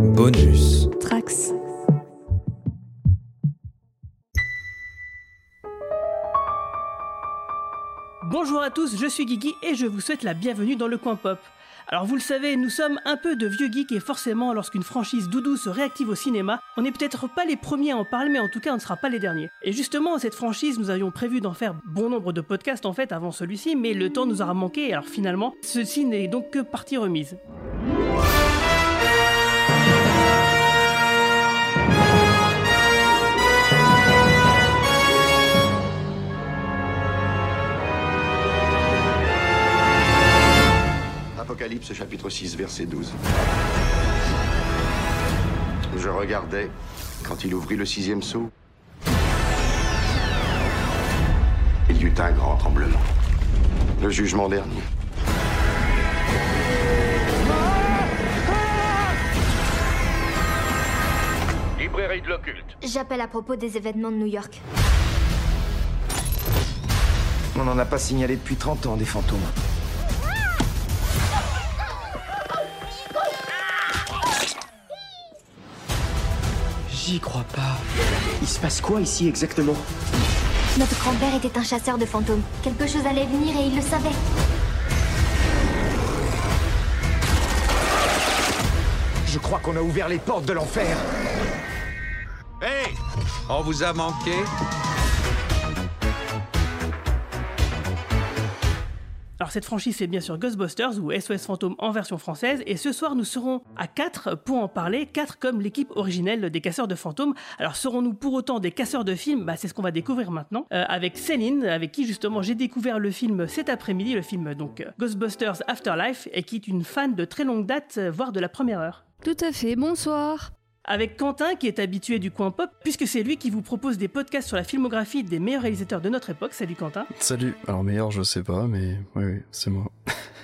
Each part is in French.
Bonus. Trax. Bonjour à tous, je suis Guigui et je vous souhaite la bienvenue dans le coin pop. Alors vous le savez, nous sommes un peu de vieux geeks et forcément lorsqu'une franchise doudou se réactive au cinéma, on n'est peut-être pas les premiers à en parler mais en tout cas on ne sera pas les derniers. Et justement cette franchise, nous avions prévu d'en faire bon nombre de podcasts en fait avant celui-ci, mais le temps nous aura manqué alors finalement ceci n'est donc que partie remise. Apocalypse chapitre 6 verset 12. Je regardais quand il ouvrit le sixième seau. Il y eut un grand tremblement. Le jugement dernier. Librairie de l'occulte. J'appelle à propos des événements de New York. On n'en a pas signalé depuis 30 ans des fantômes. J'y crois pas. Il se passe quoi ici exactement Notre grand-père était un chasseur de fantômes. Quelque chose allait venir et il le savait. Je crois qu'on a ouvert les portes de l'enfer. Hé On vous a manqué Alors cette franchise c'est bien sûr Ghostbusters ou SOS Fantôme en version française et ce soir nous serons à 4 pour en parler, 4 comme l'équipe originelle des casseurs de fantômes. Alors serons-nous pour autant des casseurs de films? Bah, C'est ce qu'on va découvrir maintenant euh, avec Céline avec qui justement j'ai découvert le film cet après-midi, le film donc euh, Ghostbusters Afterlife et qui est une fan de très longue date, euh, voire de la première heure. Tout à fait, bonsoir. Avec Quentin qui est habitué du coin pop puisque c'est lui qui vous propose des podcasts sur la filmographie des meilleurs réalisateurs de notre époque. Salut Quentin. Salut. Alors meilleur, je sais pas, mais oui, oui, c'est moi.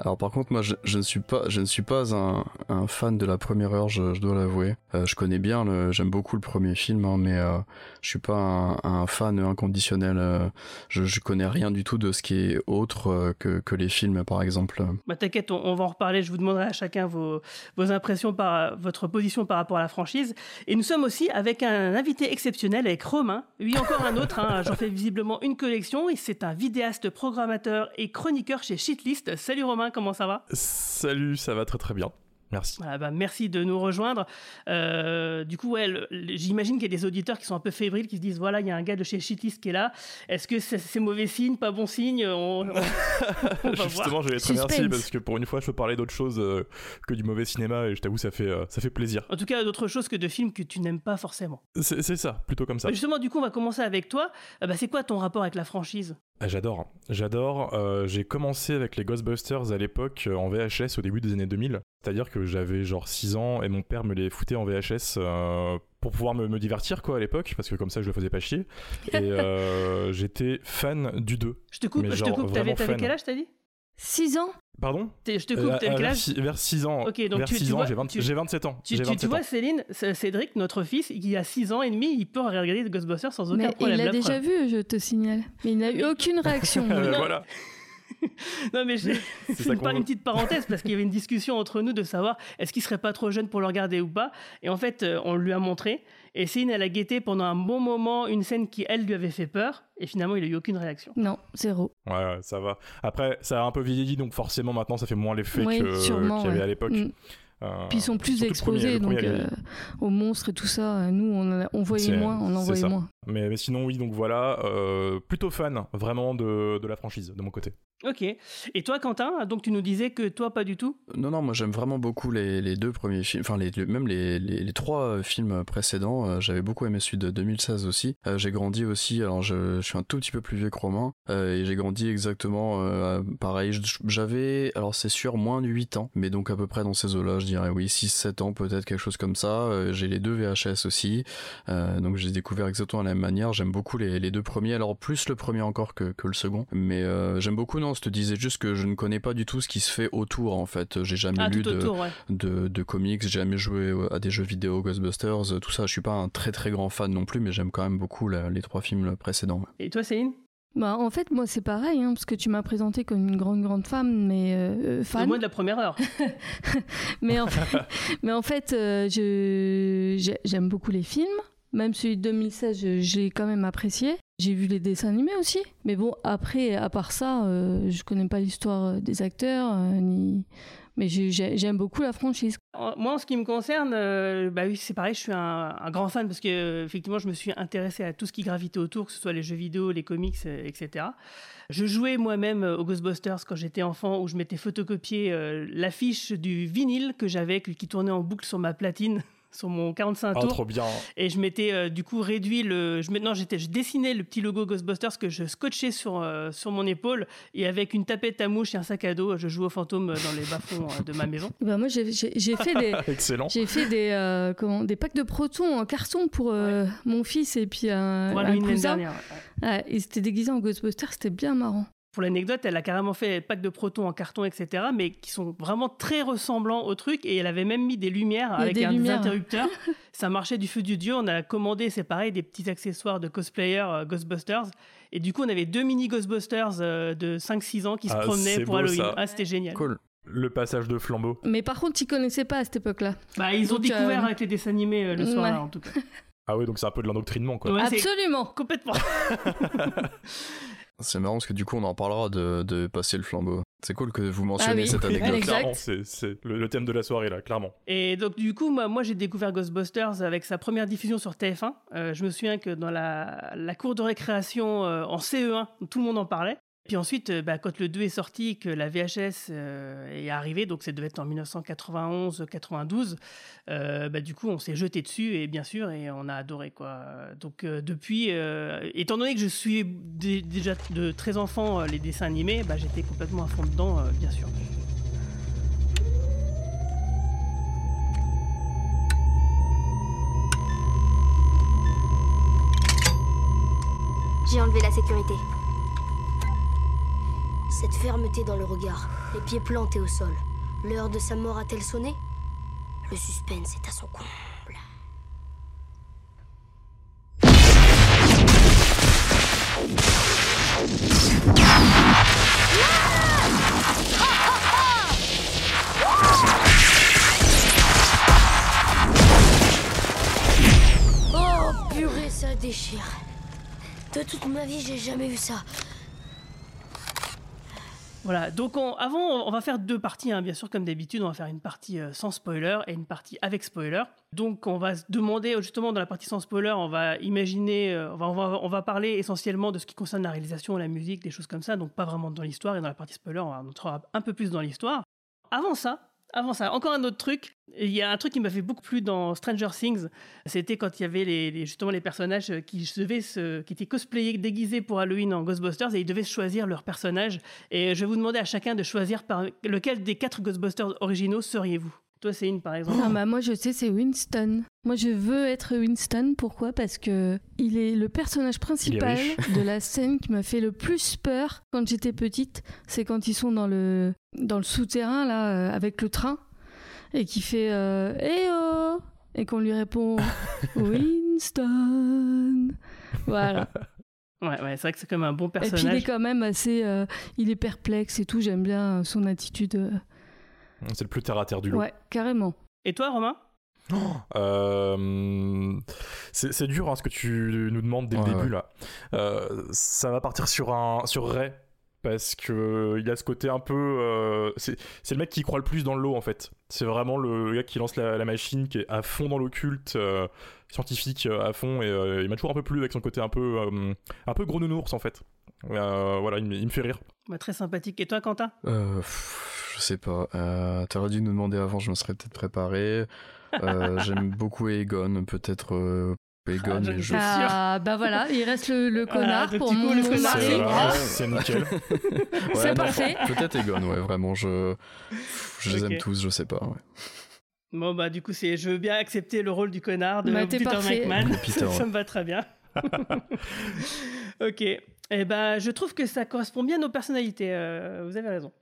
Alors par contre, moi, je, ne suis pas, je ne suis pas un, un fan de la première heure, je, dois l'avouer. Euh, je connais bien, le, j'aime beaucoup le premier film, hein, mais euh, je suis pas un, fan inconditionnel. Euh, je, je connais rien du tout de ce qui est autre euh, que, que les films, par exemple. Bah t'inquiète, on, on va en reparler. Je vous demanderai à chacun vos, vos impressions par votre position par rapport à la franchise. Et nous sommes aussi avec un invité exceptionnel, avec Romain. Oui, encore un autre. Hein, J'en fais visiblement une collection. Et c'est un vidéaste, programmateur et chroniqueur chez Shitlist. Salut Romain comment ça va? Salut, ça va très très bien. Merci. Voilà, bah, merci de nous rejoindre. Euh, du coup, ouais, j'imagine qu'il y a des auditeurs qui sont un peu fébriles, qui se disent voilà, il y a un gars de chez Shitlist qui est là. Est-ce que c'est, c'est mauvais signe, pas bon signe? On, on- on va voir. Justement, je vais te remercier parce que pour une fois, je peux parler d'autre chose euh, que du mauvais cinéma et je t'avoue, ça fait, euh, ça fait plaisir. En tout cas, d'autres choses que de films que tu n'aimes pas forcément. C'est c'est ça, plutôt comme ça. Justement, du coup, on va commencer avec toi. Euh, bah, c'est quoi ton rapport avec la franchise? Ah, J'adore, j'adore. Euh, j'ai commencé avec les Ghostbusters à l'époque euh, en VHS au début des années 2000. C'est-à-dire que j'avais genre 6 ans et mon père me les foutait en VHS euh, pour pouvoir me, me divertir quoi à l'époque parce que comme ça je le faisais pas chier. Et euh, j'étais fan du 2. Je te coupe, Mais je te coupe. T'avais, quel âge, t'as dit? 6 ans Pardon Je te coupe, Euh, t'avais euh, quel vers, âge six- vers 6 ans. Ok, donc vers tu- 6 tu ans, vois, j'ai, 20 tu- j'ai 27 ans. Tu, J'ai tu- tu 27 vois, ans. Céline, Cédric, notre fils, il a 6 ans et demi, il peut regarder Ghostbusters sans aucun Mais problème. il l'a déjà preuve. vu, je te signale. Mais il n'a eu aucune réaction. Euh, voilà. Non, mais je- ça une, petite parenthèse parce qu'il y avait une discussion entre nous de savoir est-ce qu'il serait pas trop jeune pour le regarder ou pas? Et en fait, euh, on lui a montré. Et Céline, elle a guetté pendant un bon moment une scène qui, elle, lui avait fait peur. Et finalement, il a eu aucune réaction. Non, zéro. Ouais, ça va. Après, ça a un peu vieilli, donc forcément maintenant ça fait moins l'effet Oui, qu'il y avait ouais. à l'époque. Mm. Euh, Puis ils sont plus premier, exposés premier, donc, euh, aux monstres et tout ça. Nous, on, voyait moins, on en voyait ça. moins. Mais, mais sinon, oui, donc voilà, euh, plutôt fan vraiment de, de la franchise, de mon côté. Ok. Et toi, Quentin, donc tu nous disais que toi, pas du tout? Non, non, moi j'aime vraiment beaucoup les, les deux premiers films, enfin les, les- même les, les, les trois euh, films précédents. Euh, J'avais beaucoup aimé celui de 2016 aussi. Euh, j'ai grandi aussi, alors je, je suis un tout petit peu plus vieux que Romain, euh, et j'ai grandi exactement euh, pareil. J'avais, alors c'est sûr, moins de 8 ans, mais donc à peu près dans ces eaux-là, je dirais oui, 6-7 ans peut-être, quelque chose comme ça. Euh, j'ai les deux VHS aussi, euh, donc j'ai découvert exactement la même manière. J'aime beaucoup les, les deux premiers, alors plus le premier encore que, que le second, mais euh, j'aime beaucoup, non, je te disais juste que je ne connais pas du tout ce qui se fait autour en fait. J'ai jamais Ah, lu de, autour, ouais. de, de comics, j'ai jamais joué à des jeux vidéo Ghostbusters, euh, tout ça. Je suis pas un très très grand fan non plus, mais j'aime quand même beaucoup la- les trois films précédents. Et toi, Céline? Bah, en fait, moi, c'est pareil, hein, parce que tu m'as présenté comme une grande, grande femme, mais euh, fan. moins de la première heure. mais, en fait, mais en fait, euh, j'aime beaucoup les films. Même celui de 2016, je, l'ai quand même apprécié. J'ai vu les dessins animés aussi. Mais bon, après, à part ça, euh, je connais pas l'histoire euh, des acteurs, euh, ni... mais j'ai- j'ai- j'aime beaucoup la franchise. Moi, en ce qui me concerne, euh, bah oui, c'est pareil, je suis un, grand fan parce que effectivement, je me suis intéressé à tout ce qui gravitait autour, que ce soit les jeux vidéo, les comics, etc. Je jouais moi-même aux Ghostbusters quand j'étais enfant, où je m'étais photocopié l'affiche du vinyle que j'avais, qui tournait en boucle sur ma platine. Sur mon 45 Ah, tours trop bien. et je m'étais euh, du coup réduit le je maintenant j'étais je dessinais le petit logo Ghostbusters que je scotchais sur euh, sur mon épaule et avec une tapette à mouche et un sac à dos je jouais aux fantômes dans les bas-fonds euh, de ma maison ben moi, j'ai j'ai- j'ai fait des, Excellent. j'ai fait des, euh, comment, des packs de protons en carton pour euh, mon fils et puis un, pour un cousin. dernière ouais. Ouais, ils étaient déguisés en Ghostbusters, c'était bien marrant. Pour l'anecdote, elle a carrément fait pack de protons en carton, etc., mais qui sont vraiment très ressemblants au truc. Et elle avait même mis des lumières avec des un lumières. interrupteur. Ça marchait du feu du dieu. On a commandé, c'est pareil, des petits accessoires de cosplayer euh, Ghostbusters. Et du coup, on avait deux mini Ghostbusters euh, de 5-6 ans qui se Ah, promenaient pour beau, Halloween. ça. Ah, c'était génial. Cool. Le passage de flambeau. Mais par contre, ils connaissaient pas à cette époque-là. Bah, ils ont Donc, découvert euh, avec les dessins animés euh, le soir, ouais. en tout cas. Ah ouais, donc c'est un peu de l'endoctrinement, quoi. Ouais, Absolument. complètement. C'est marrant parce que du coup, on en parlera de, de passer le flambeau. C'est cool que vous mentionniez oui. cette anecdote. Clairement, c'est c'est le, le thème de la soirée, là, clairement. Et donc, du coup, moi, moi, j'ai découvert Ghostbusters avec sa première diffusion sur TF1. Euh, je me souviens que dans la, la cour de récréation euh, en CE1, tout le monde en parlait. Puis ensuite, euh, bah, quand le 2 est sorti, que la VHS euh, est arrivée, donc ça devait être en 1991-92, euh, bah, du coup, on s'est jeté dessus, et bien sûr, et on a adoré. quoi. Donc, depuis, étant donné que je suis dé- déjà de très enfant les dessins animés, bah, j'étais complètement à fond dedans, bien sûr. J'ai enlevé la sécurité. Cette fermeté dans le regard, les pieds plantés au sol. L'heure de sa mort a-t-elle sonné? Le suspense est à son comble. Oh purée, ça déchire. De toute ma vie, j'ai jamais vu ça. Voilà, donc on- avant, on va faire deux parties, hein, bien sûr, comme d'habitude, on va faire une partie euh, sans spoiler et une partie avec spoiler. Donc on va se demander, justement, dans la partie sans spoiler, on va imaginer, euh, on, va, on, va, on va parler essentiellement de ce qui concerne la réalisation, la musique, des choses comme ça, donc pas vraiment dans l'histoire, et dans la partie spoiler, on va entrer un peu plus dans l'histoire. Avant ça, avant ça, encore un autre truc. Il y a un truc qui m'a fait beaucoup plu dans Stranger Things. C'était quand il y avait les, justement les personnages qui devaient qui étaient cosplayés, déguisés pour Halloween en Ghostbusters et ils devaient choisir leur personnage. Et je vais vous demander à chacun de choisir par lequel des quatre Ghostbusters originaux seriez-vous? Toi, Céline, par exemple. Ah bah moi je sais c'est Winston. Moi je veux être Winston. Pourquoi? Parce que il est le personnage principal de la scène qui m'a fait le plus peur quand j'étais petite. C'est quand ils sont dans le dans le souterrain là euh, avec le train et qui fait euh, Eh oh et qu'on lui répond Winston. Voilà. Ouais, ouais, c'est vrai que c'est comme un bon Et puis il est personnage. quand même assez, euh, il est perplexe et tout. J'aime bien euh, son attitude. euh, C'est le plus terre à terre du lot. Ouais, carrément. Et toi, Romain Euh, c'est c'est dur hein, ce que tu nous demandes dès Ouais, le début ouais. là. Euh, ça va partir sur un sur Ray parce que euh, il a ce côté un peu euh, c'est c'est le mec qui croit le plus dans le lot en fait. C'est vraiment le gars qui lance la, la machine qui est à fond dans l'occulte euh, scientifique à fond et euh, il m'a toujours un peu plu avec son côté un peu euh, un peu gros nounours en fait. Euh, voilà, il, me- il me fait rire. Ouais, Très sympathique. Et toi, Quentin? Euh, pff, je sais pas. Euh, T'aurais dû nous demander avant, je me serais peut-être préparé. Euh, J'aime beaucoup Egon, peut-être euh, Egon, mais étais je. Ah bah voilà, il reste le, le connard le pour coup, mon. C'est Ah. c'est nickel. Ouais, C'est parfait. Peut-être Egon, ouais, vraiment, je. Je les aime tous, je sais pas. ouais. Bon, bah, du coup, c'est, je veux bien accepter le rôle du connard de Bah, Peter. McMahon. Ça me va très bien. ok. Eh ben, je trouve que ça correspond bien à nos personnalités. euh, vous avez raison.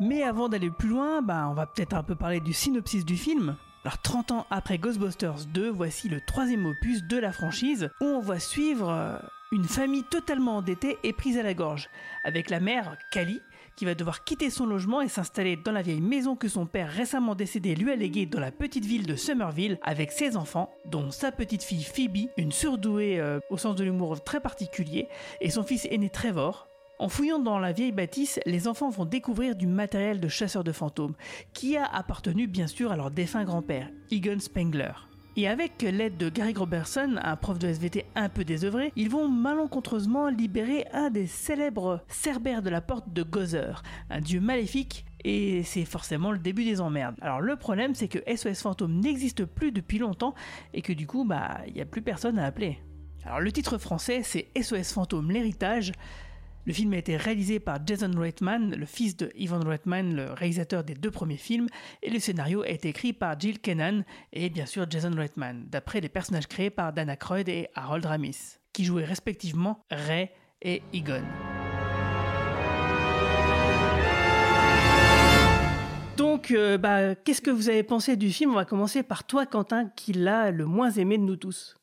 Mais avant d'aller plus loin, bah, on va peut-être un peu parler du synopsis du film. Alors 30 ans après Ghostbusters 2, voici le troisième opus de la franchise où on va suivre euh, une famille totalement endettée et prise à la gorge, avec la mère, Kali, qui va devoir quitter son logement et s'installer dans la vieille maison que son père récemment décédé lui a léguée dans la petite ville de Somerville avec ses enfants, dont sa petite fille Phoebe, une surdouée euh, au sens de l'humour très particulier, et son fils aîné Trevor, en fouillant dans la vieille bâtisse, les enfants vont découvrir du matériel de chasseurs de fantômes, qui a appartenu bien sûr à leur défunt grand-père, Egon Spengler. Et avec l'aide de Gary Robertson, un prof de SVT un peu désœuvré, ils vont malencontreusement libérer un des célèbres cerbères de la porte de Gozer, un dieu maléfique et c'est forcément le début des emmerdes. Alors le problème c'est que SOS Fantôme n'existe plus depuis longtemps et que du coup bah il n'y a plus personne à appeler. Alors le titre français c'est SOS Fantôme l'héritage le film a été réalisé par Jason Reitman, le fils de Ivan Reitman, le réalisateur des deux premiers films, et le scénario a été écrit par Jill Kennan et bien sûr Jason Reitman, d'après les personnages créés par Dana Croyd et Harold Ramis, qui jouaient respectivement Ray et Egon. Donc, euh, bah, qu'est-ce que vous avez pensé du film? On va commencer par toi, Quentin, qui l'a le moins aimé de nous tous.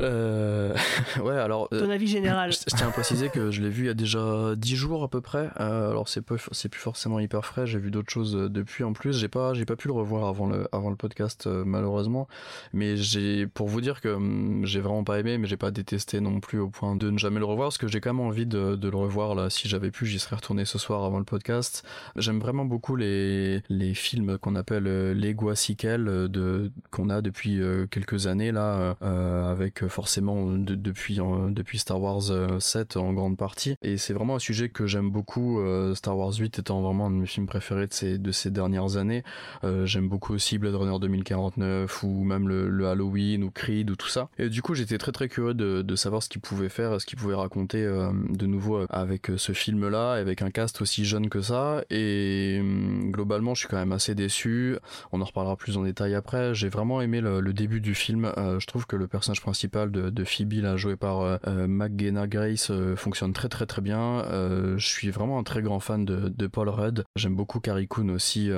Euh... ouais, alors. Ton avis général. Je, tiens à préciser que je l'ai vu il y a déjà 10 jours à peu près. Euh, alors c'est peu, c'est plus forcément hyper frais. J'ai vu d'autres choses euh, depuis en plus. J'ai pas, j'ai pas pu le revoir avant le, avant le podcast euh, malheureusement. Mais j'ai, pour vous dire que hum, j'ai vraiment pas aimé, mais j'ai pas détesté non plus au point de ne jamais le revoir parce que j'ai quand même envie de, de le revoir là. Si j'avais pu, j'y serais retourné ce soir avant le podcast. J'aime vraiment beaucoup les, les films qu'on appelle euh, les Guasiquel de qu'on a depuis quelques années là avec forcément de, depuis depuis Star Wars 7 en grande partie. Et c'est vraiment un sujet que j'aime beaucoup Star Wars 8 étant vraiment un de mes films préférés de ces de ces dernières années. Euh, j'aime beaucoup aussi Blade Runner 2049 ou même le, le, Halloween ou Creed ou tout ça. Et du coup j'étais très très curieux de, de savoir ce qu'il pouvait faire ce qu'il pouvait raconter euh, de nouveau avec ce film là avec un cast aussi jeune que ça. Et euh, globalement je suis quand même assez déçu. On en reparlera plus en détail après. J'ai vraiment aimé le, le début du film. Je trouve que le personnage principal de, de Phoebe là joué par euh, McGenna Grace euh, fonctionne très très très bien. Euh, je suis vraiment un très grand fan de, Paul Rudd. J'aime beaucoup Carrie Coon aussi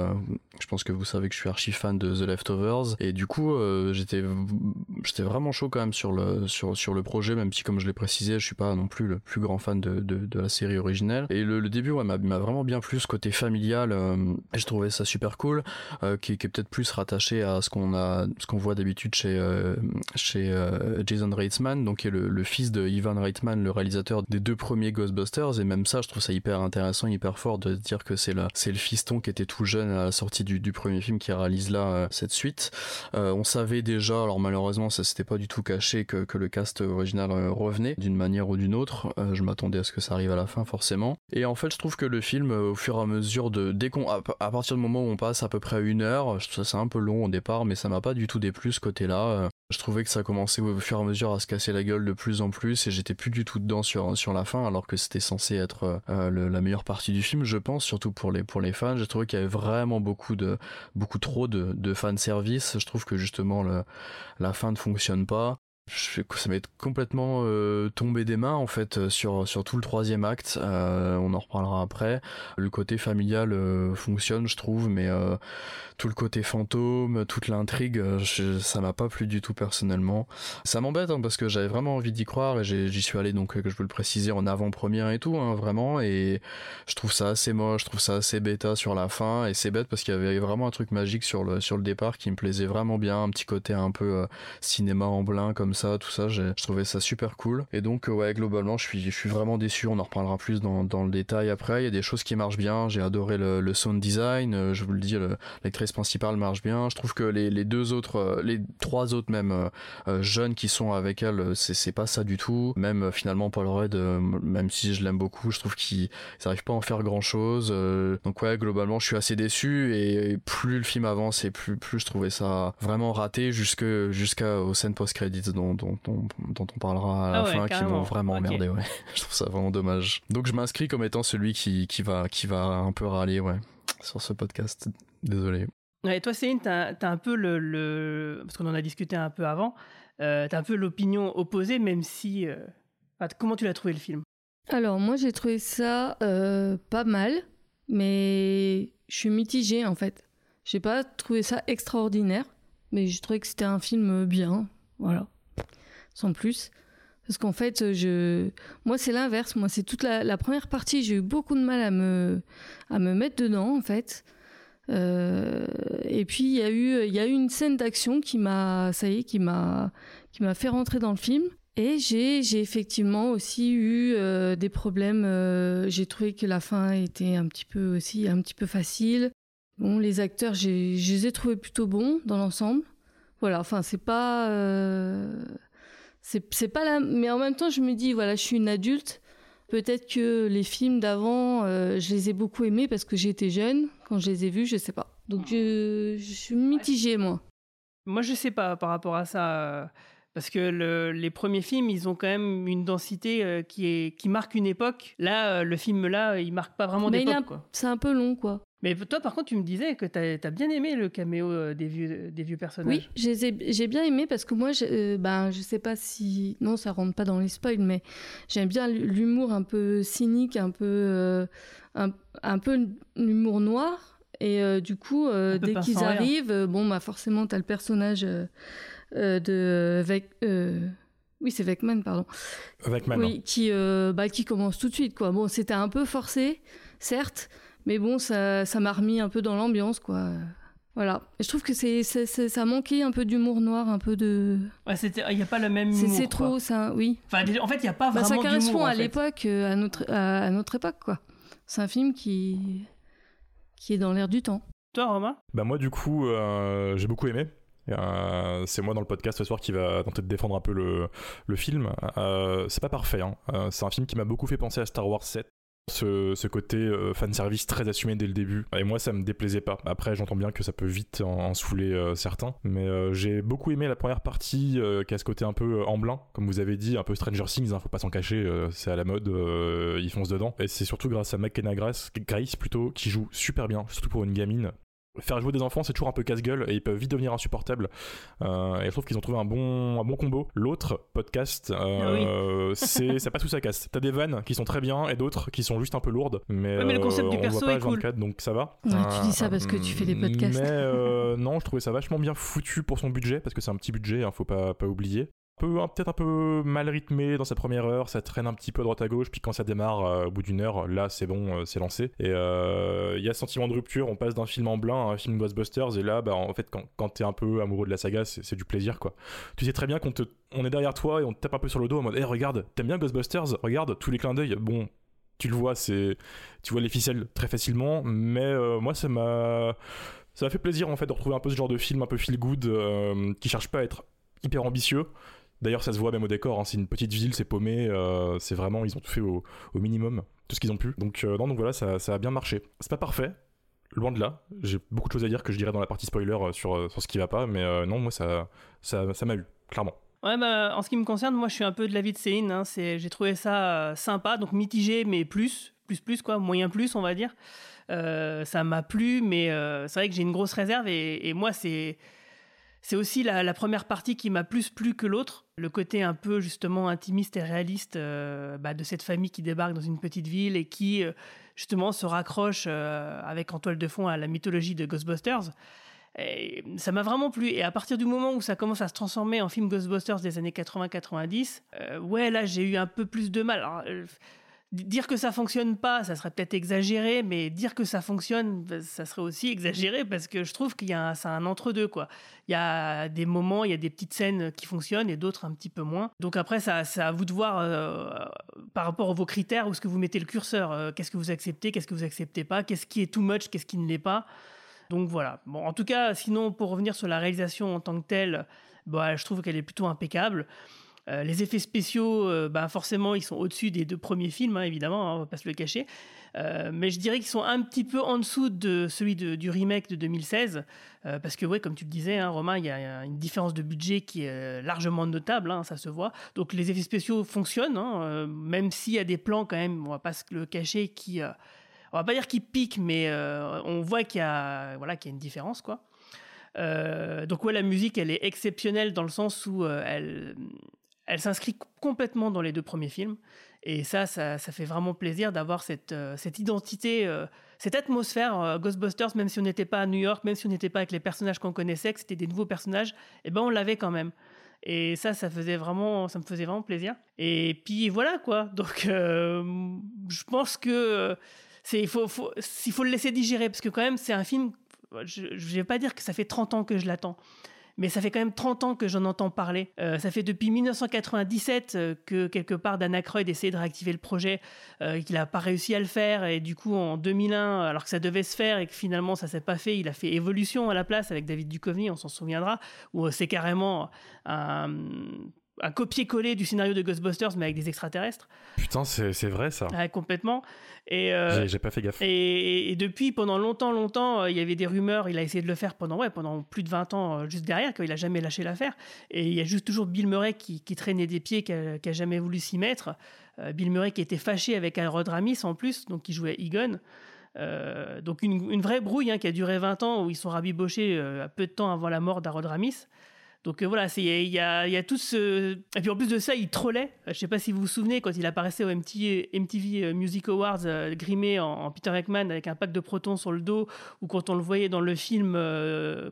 je pense que vous savez que je suis archi fan de The Leftovers. Et du coup j'étais j'étais vraiment chaud quand même sur le sur sur le projet même si comme je l'ai précisé je suis pas non plus le plus grand fan de, de, la série originelle. Et le, début ouais, m'a vraiment bien plu ce côté familial je trouvais ça super cool qui, qui, est peut-être plus rattaché à ce qu'on a ce qu'on voit d'habitude chez chez Jason Reitman donc qui est le, fils de Ivan Reitman le réalisateur des deux premiers Ghostbusters. Et même ça je trouve ça hyper intéressant hyper fort de dire que c'est là c'est le fiston qui était tout jeune à la sortie du, premier film qui réalise là euh, cette suite. Euh, on savait déjà alors malheureusement ça s'était pas du tout caché que, le cast original euh, revenait d'une manière ou d'une autre. Euh, je m'attendais à ce que ça arrive à la fin forcément. Et en fait je trouve que le film au fur et à mesure de dès qu'on à, à, partir du moment où on passe à peu près une heure ça c'est un peu long au départ mais ça m'a pas du tout déplu ce côté là je trouvais que ça commençait au fur et à mesure à se casser la gueule de plus en plus et j'étais plus du tout dedans sur sur la fin alors que c'était censé être euh, la meilleure partie du film je pense surtout pour les pour les fans. J'ai trouvé qu'il y avait vraiment beaucoup de beaucoup trop de, de je trouve que justement le, la fin ne fonctionne pas je, ça m'est complètement euh, tombé des mains en fait sur sur tout le troisième acte. Euh, on en reparlera après. Le côté familial euh, fonctionne je trouve mais euh, tout le côté fantôme toute l'intrigue euh, ça m'a pas plu du tout personnellement. Ça m'embête hein, parce que j'avais vraiment envie d'y croire et j'y suis allé donc que je veux le préciser en avant-première et tout hein, vraiment. Et je trouve ça assez moche je trouve ça assez bêta sur la fin et c'est bête parce qu'il y avait vraiment un truc magique sur le sur le départ qui me plaisait vraiment bien un petit côté un peu euh, cinéma en blanc comme ça tout ça je trouvais ça super cool. Et donc ouais globalement je suis je suis vraiment déçu on en reparlera plus dans, dans le détail après. Il y a des choses qui marchent bien j'ai adoré le, le sound design je vous le dis l'actrice principale marche bien. Je trouve que les, les deux autres les trois autres même euh, jeunes qui sont avec elle c'est pas ça du tout. Même finalement Paul Rudd euh, même si je l'aime beaucoup je trouve qu'ils n'arrivent pas à en faire grand chose euh, donc ouais globalement je suis assez déçu. Et, plus le film avance et plus plus je trouvais ça vraiment raté jusque jusqu'aux scènes post credits dont, dont, dont, dont on parlera à la ah ouais, fin qui vont vraiment okay. emmerder ouais je trouve ça vraiment dommage donc je m'inscris comme étant celui qui, qui va qui va un peu râler ouais sur ce podcast désolé Ouais, toi, Céline, tu as, as, un peu le. le... Parce qu'on en a discuté un peu avant. Euh, tu as un peu l'opinion opposée, même si. Euh... Enfin, comment tu l'as trouvé le film? Alors, moi, j'ai trouvé ça euh, pas mal, mais je suis mitigée en fait. J'ai pas trouvé ça extraordinaire. mais je trouvais que c'était un film bien, voilà, sans plus. Parce qu'en fait, je, moi, c'est l'inverse. Moi, c'est toute la, première partie. J'ai eu beaucoup de mal à me, à me mettre dedans, en fait. Euh, et puis il y a eu, il y a eu une scène d'action qui m'a, ça y est, qui m'a, qui m'a fait rentrer dans le film. Et j'ai, j'ai effectivement aussi eu euh, des problèmes. Euh, j'ai trouvé que la fin était un petit peu aussi un petit peu facile. Bon, les acteurs, j'ai, je les ai trouvés plutôt bons dans l'ensemble. Voilà. Enfin, c'est pas c'est pas la mais en même temps je me dis voilà je suis une adulte. Peut-être que les films d'avant euh, je les ai beaucoup aimés parce que j'étais jeune. Quand je les ai vus je sais pas. Donc je, je suis mitigée moi. Moi je sais pas par rapport à ça parce que les premiers films, ils ont quand même une densité euh, qui, est, qui marque une époque. Là, le film là, il marque pas vraiment d'époque. C'est un peu long, quoi. Mais toi, par contre, tu me disais que tu as, bien aimé le caméo euh, des vieux, des vieux personnages. Oui, j'ai bien aimé parce que moi, je, euh, ben, je sais pas si. Non, ça rentre pas dans les spoils, mais j'aime bien l'humour un peu cynique, un peu. Euh, un, peu l'humour noir. Et du coup, dès qu'ils arrivent, bon, bah, forcément, tu as le personnage de. Vec, oui, c'est Vecman, pardon. Vecman. Oui, qui, bah, qui commence tout de suite, quoi. Bon, c'était un peu forcé, certes. Mais bon, ça, ça m'a remis un peu dans l'ambiance, quoi. Voilà. je trouve que c'est, ça manquait un peu d'humour noir, un peu de. Ouais, c'était, il n'y a pas le même humour. C'est, trop, ça, oui. Enfin, en fait, il n'y a pas bah, vraiment Ça correspond à l'époque, euh, à notre, à, notre époque, quoi. C'est un film qui, qui est dans l'air du temps. Toi, Romain? Bah moi, du coup, euh, j'ai beaucoup aimé. Euh, c'est moi dans le podcast ce soir qui va tenter de défendre un peu le, le film. c'est pas parfait. Hein. c'est un film qui m'a beaucoup fait penser à Star Wars 7 ce, côté euh, fan service très assumé dès le début. Et moi, ça me déplaisait pas. Après, j'entends bien que ça peut vite en, saouler euh, certains. Mais euh, j'ai beaucoup aimé la première partie qui a ce côté un peu en blanc, comme vous avez dit, un peu Stranger Things, hein, faut pas s'en cacher, c'est à la mode, ils foncent dedans. Et c'est surtout grâce à McKenna Grace, Grace plutôt, qui joue super bien, surtout pour une gamine faire jouer des enfants c'est toujours un peu casse-gueule et ils peuvent vite devenir insupportables. Euh, et je trouve qu'ils ont trouvé un bon un bon combo. L'autre podcast euh, ah c'est ça passe sous sa casse. T'as des vannes qui sont très bien et d'autres qui sont juste un peu lourdes mais, mais le concept du euh, perso est cool. donc ça va. Tu dis ça parce que tu fais des podcasts. Mais non je trouvais ça vachement bien foutu pour son budget parce que c'est un petit budget hein, faut pas pas oublier peut-être un peu mal rythmé dans sa première heure, ça traîne un petit peu à droite à gauche, puis quand ça démarre euh, au bout d'une heure, là c'est bon, euh, c'est lancé. Et euh, il y a ce sentiment de rupture, on passe d'un film en blanc à un film Ghostbusters, et là, bah, en fait, quand, t'es un peu amoureux de la saga, c'est du plaisir, quoi. Tu sais très bien qu'on est derrière toi et on te tape un peu sur le dos en mode, hé, regarde, t'aimes bien Ghostbusters? Regarde, tous les clins d'œil, bon, tu le vois, c'est, tu vois les ficelles très facilement, mais moi ça m'a, ça m'a fait plaisir en fait de retrouver un peu ce genre de film un peu feel good qui cherche pas à être hyper ambitieux D'ailleurs, ça se voit même au décor. Hein. C'est une petite ville, c'est paumé. Euh, c'est vraiment, ils ont tout fait au, minimum, tout ce qu'ils ont pu. Donc, euh, non, donc voilà, ça, a bien marché. C'est pas parfait, loin de là. J'ai beaucoup de choses à dire que je dirais dans la partie spoiler euh, sur, ce qui va pas, mais non, moi, ça ça, m'a eu, clairement. Ouais, bah, en ce qui me concerne, moi, je suis un peu de l'avis de Céline. Hein. J'ai trouvé ça sympa, donc mitigé, mais plus, plus, plus, quoi, moyen plus, on va dire. ça m'a plu, mais c'est vrai que j'ai une grosse réserve, et moi, c'est c'est aussi la, première partie qui m'a plus plu que l'autre. Le côté un peu justement intimiste et réaliste euh, bah, de cette famille qui débarque dans une petite ville et qui euh, justement se raccroche euh, avec en toile de fond à la mythologie de Ghostbusters. Et ça m'a vraiment plu. Et à partir du moment où ça commence à se transformer en film Ghostbusters des années 80-90, ouais, là j'ai eu un peu plus de mal. Dire que ça fonctionne pas, ça serait peut-être exagéré, mais dire que ça fonctionne, bah, ça serait aussi exagéré parce que je trouve qu'il y a un, un entre-deux quoi. Il y a des moments, il y a des petites scènes qui fonctionnent et d'autres un petit peu moins. Donc après, ça, c'est à vous de voir euh, par rapport à vos critères où est-ce que vous mettez le curseur. Euh, qu'est-ce que vous acceptez, qu'est-ce que vous acceptez pas, qu'est-ce qui est too much, qu'est-ce qui ne l'est pas. Donc voilà. Bon, en tout cas, sinon pour revenir sur la réalisation en tant que telle, bah, je trouve qu'elle est plutôt impeccable. Euh, les effets spéciaux, euh, bah, forcément, ils sont au-dessus des deux premiers films, hein, évidemment, hein, on va pas se le cacher. Euh, mais je dirais qu'ils sont un petit peu en dessous de celui du remake de 2016, parce que, ouais, comme tu le disais, hein, Romain, il y, a une différence de budget qui est largement notable, ça se voit. Donc les effets spéciaux fonctionnent, même s'il y a des plans quand même, on va pas se le cacher, qui, on va pas dire qui piquent, mais on voit qu'il y a, voilà, qu'il y a une différence, quoi. donc ouais, la musique, elle est exceptionnelle dans le sens où elle, elle s'inscrit complètement dans les deux premiers films. Et ça, ça, ça fait vraiment plaisir d'avoir cette, euh, cette identité, euh, cette atmosphère euh, Ghostbusters, même si on n'était pas à New York, même si on n'était pas avec les personnages qu'on connaissait, que c'était des nouveaux personnages, et ben on l'avait quand même. Et ça, ça faisait vraiment, ça me faisait vraiment plaisir. Et puis voilà quoi. Donc, je pense que c'est, il faut, faut le laisser digérer parce que quand même, c'est un film. Je, je vais pas dire que ça fait 30 ans que je l'attends mais ça fait quand même 30 ans que j'en entends parler. Euh, ça fait depuis 1997 euh, que quelque part Dan Aykroyd essayait de réactiver le projet, euh, qu'il n'a pas réussi à le faire, et du coup en 2001, alors que ça devait se faire et que finalement ça s'est pas fait, il a fait Évolution à la place avec David Duchovny, on s'en souviendra, où c'est carrément un un copier-coller du scénario de Ghostbusters, mais avec des extraterrestres. Putain, c'est vrai ça. complètement. Et euh, j'ai pas fait gaffe. Et, depuis, pendant longtemps, longtemps, euh, il y avait des rumeurs. Il a essayé de le faire pendant, ouais, pendant plus de 20 ans, euh, juste derrière, qu'il a jamais lâché l'affaire. Et il y a juste toujours Bill Murray qui, traînait des pieds, qui a, jamais voulu s'y mettre. Bill Murray qui était fâché avec Harold Ramis en plus, donc qui jouait Egon. donc une, vraie brouille hein, qui a duré 20 ans où ils sont rabibochés peu de temps avant la mort d'Harold Ramis. Donc euh, voilà, il y a, y a, tout ce... Et puis en plus de ça, il trollait. Euh, je sais pas si vous vous souvenez, quand il apparaissait au MTV, euh, Music Awards, grimé en, Peter McMahon avec un pack de protons sur le dos, ou quand on le voyait dans le film,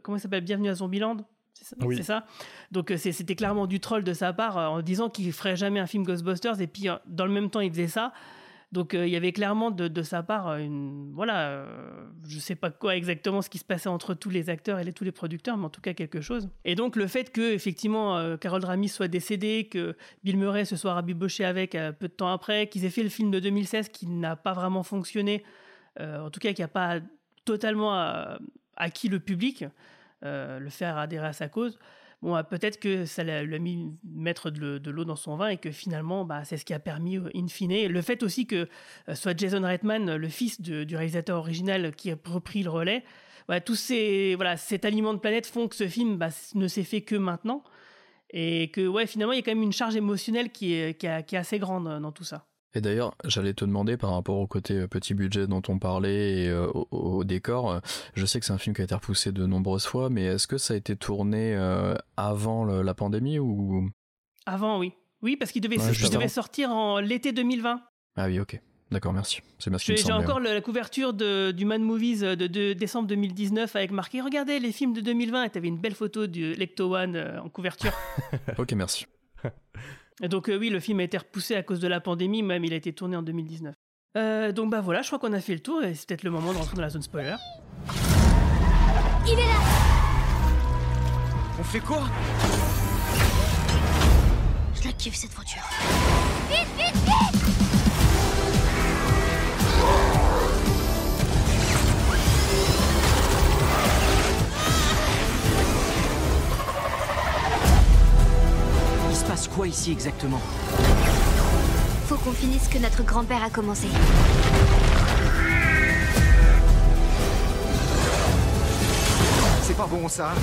comment il s'appelle? Bienvenue à Zombieland? C'est ça, oui. ça, Donc c'était clairement du troll de sa part en disant qu'il ferait jamais un film Ghostbusters et puis dans le même temps il faisait ça. Donc euh, il y avait clairement de, sa part euh, une voilà, euh, je sais pas quoi exactement ce qui se passait entre tous les acteurs et tous les producteurs, mais en tout cas quelque chose. Et donc le fait que effectivement Carol Ramis soit décédée, que Bill Murray se soit rabiboché avec peu de temps après, qu'ils aient fait le film de 2016 qui n'a pas vraiment fonctionné, en tout cas qui n'a pas totalement acquis le public, le faire adhérer à sa cause. Peut-être que ça l'a mis mettre de l'eau dans son vin et que finalement, bah, c'est ce qui a permis, euh, in fine, le fait aussi que euh, soit Jason Reitman, le fils du réalisateur original, qui a repris le relais, tous ces, voilà, cet aliment de planète font que ce film bah, ne s'est fait que maintenant. Et que, ouais, finalement, il y a quand même une charge émotionnelle qui est, qui est assez grande euh, dans tout ça. Et d'ailleurs, j'allais te demander par rapport au côté euh, petit budget dont on parlait et euh, au, décor, euh, je sais que c'est un film qui a été repoussé de nombreuses fois, mais est-ce que ça a été tourné avant la pandémie ou? Avant, oui. Oui, parce qu'il devait, devait sortir en l'été 2020. Ah oui, ok. D'accord, merci. C'est J'ai encore la couverture de, du Man Movies de, décembre 2019 avec marqué Regardez les films de 2020 et tu avais une belle photo du Lecto One en couverture. ok, merci. Et donc euh, oui, le film a été repoussé à cause de la pandémie, même il a été tourné en 2019. Euh, donc bah voilà, je crois qu'on a fait le tour et c'est peut-être le moment de rentrer dans la zone spoiler. Il est là On fait quoi? Je la kiffe cette voiture. Vite, vite, vite passe quoi ici exactement Faut qu'on finisse ce que notre grand-père a commencé. C'est pas bon ça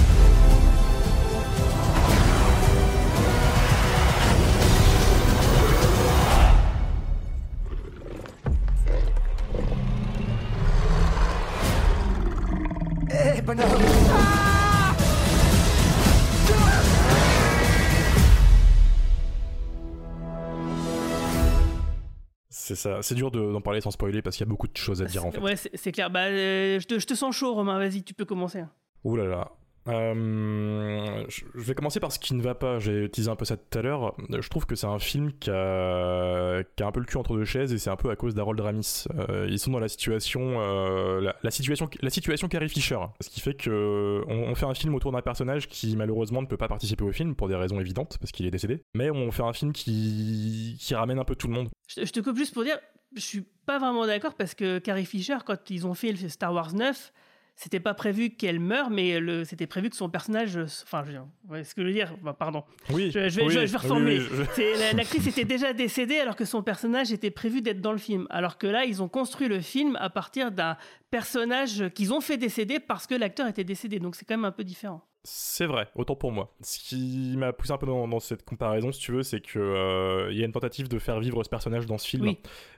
Eh, hey, bonhomme C'est ça, c'est dur d'en parler sans spoiler parce qu'il y a beaucoup de choses à dire en fait. Ouais, c'est clair. Bah, euh, je, te, je, te, sens chaud, Romain. Vas-y, tu peux commencer. Ouh là là. Euh, je vais commencer par ce qui ne va pas. J'ai utilisé un peu ça tout à l'heure. Je trouve que c'est un film qui a, un peu le cul entre deux chaises et c'est un peu à cause d'Harold Ramis. Euh, ils sont dans la situation, euh, la, situation, la situation Carrie Fisher, ce qui fait que on, fait un film autour d'un personnage qui malheureusement ne peut pas participer au film pour des raisons évidentes parce qu'il est décédé. Mais on fait un film qui, ramène un peu tout le monde. Je, te coupe juste pour dire, je suis pas vraiment d'accord parce que Carrie Fisher, quand ils ont fait Star Wars 9 c'était pas prévu qu'elle meure, mais c'était prévu que son personnage. Enfin, je, ce que je veux dire, bah, pardon. Oui. Je, vais, je, vais reformuler. L'actrice était déjà décédée alors que son personnage était prévu d'être dans le film. Alors que là, ils ont construit le film à partir d'un personnage qu'ils ont fait décéder parce que l'acteur était décédé. Donc c'est quand même un peu différent. C'est vrai, autant pour moi. Ce qui m'a poussé un peu dans, cette comparaison, si tu veux, c'est que euh, il y a une tentative de faire vivre ce personnage dans ce film,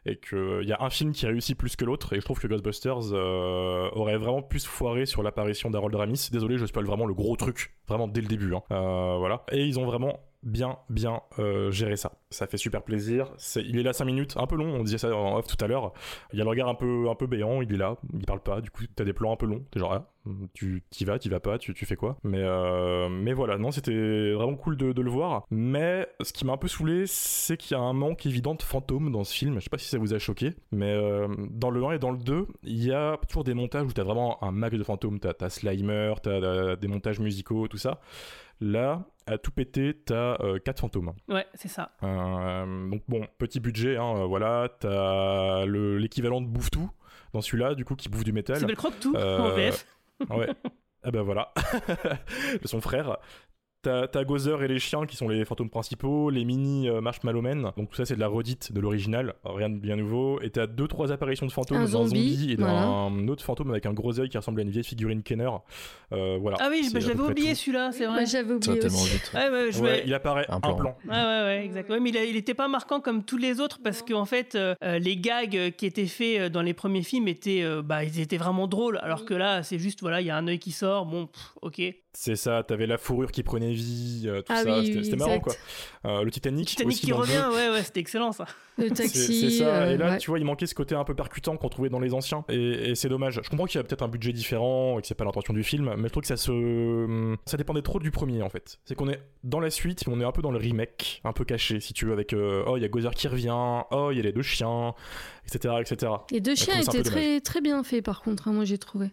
et qu'il euh, y a un film qui réussit plus que l'autre, et je trouve que Ghostbusters euh, aurait vraiment plus foiré sur l'apparition d'Harold Ramis. Désolé, je spoil vraiment le gros truc, vraiment dès le début. Hein. voilà. Et ils ont vraiment bien, bien euh, gérer ça. Ça fait super plaisir. Il est là 5 minutes, un peu long, on disait ça en off tout à l'heure. Il y a le regard un peu, un peu béant, il est là, il parle pas, du coup t'as des plans un peu longs, t'es genre, ah, tu t'y vas, t'y vas pas, tu, tu fais quoi? Mais, euh, mais voilà, non, c'était vraiment cool de, le voir. Mais ce qui m'a un peu saoulé, c'est qu'il y a un manque évident de fantômes dans ce film. Je sais pas si ça vous a choqué, mais euh, dans le 1 et dans le 2, il y a toujours des montages où t'as vraiment un max de fantômes. T'as, t'as Slimer, t'as, t'as des montages musicaux, tout ça. Là, à tout péter, t'as 4 euh, fantômes. Ouais, c'est ça. Euh, donc bon, petit budget, hein, euh, voilà, t'as le, l'équivalent de Bouffe-Tout dans celui-là, du coup, qui bouffe du métal. C'est le Croque-Tout en VF. ouais. Ah ben voilà, son frère. T'as Gozer et les chiens qui sont les fantômes principaux, les mini euh, Marshmallow Men, donc tout ça c'est de la redite de l'original, rien de bien nouveau. Et t'as deux trois apparitions de fantômes un dans zombie, zombie et voilà. d'un autre fantôme avec un gros œil qui ressemble à une vieille figurine Kenner. Euh, voilà. Ah oui, bah, près oublié tout. celui-là, c'est vrai. Bah, j'avais oublié aussi. vite. Ouais, ouais, je Ouais, vais- il apparaît Un un plan. plan. Ouais, ouais, ouais, exact. Ouais, mais il, a- il était pas marquant comme tous les autres parce qu'en fait, euh, euh, les gags qui étaient faits dans les premiers films étaient, euh, bah, ils étaient vraiment drôles. Alors que là, c'est juste, voilà, il y a un œil qui sort. Bon, pff, ok. C'est ça, t'avais la fourrure qui prenait vie, euh, tout Ah ça, oui, c'était oui, marrant quoi. Euh, le Titanic, Titanic aussi qui dans le jeu. revient, ouais, ouais, c'était excellent ça. Le C'est- taxi. C'est ça, euh, et là, ouais. tu vois, il manquait ce côté un peu percutant qu'on trouvait dans les anciens, et, et c'est dommage. Je comprends qu'il y a peut-être un budget différent et que c'est pas l'intention du film, mais je trouve que ça se. Ça dépendait trop du premier en fait. C'est qu'on est dans la suite, mais on est un peu dans le remake, un peu caché si tu veux, avec euh, oh, il y a Gozer qui revient, oh, il y a les deux chiens, etc. etc. Les deux chiens étaient dommage. très, très bien faits par contre, hein, moi j'ai trouvé.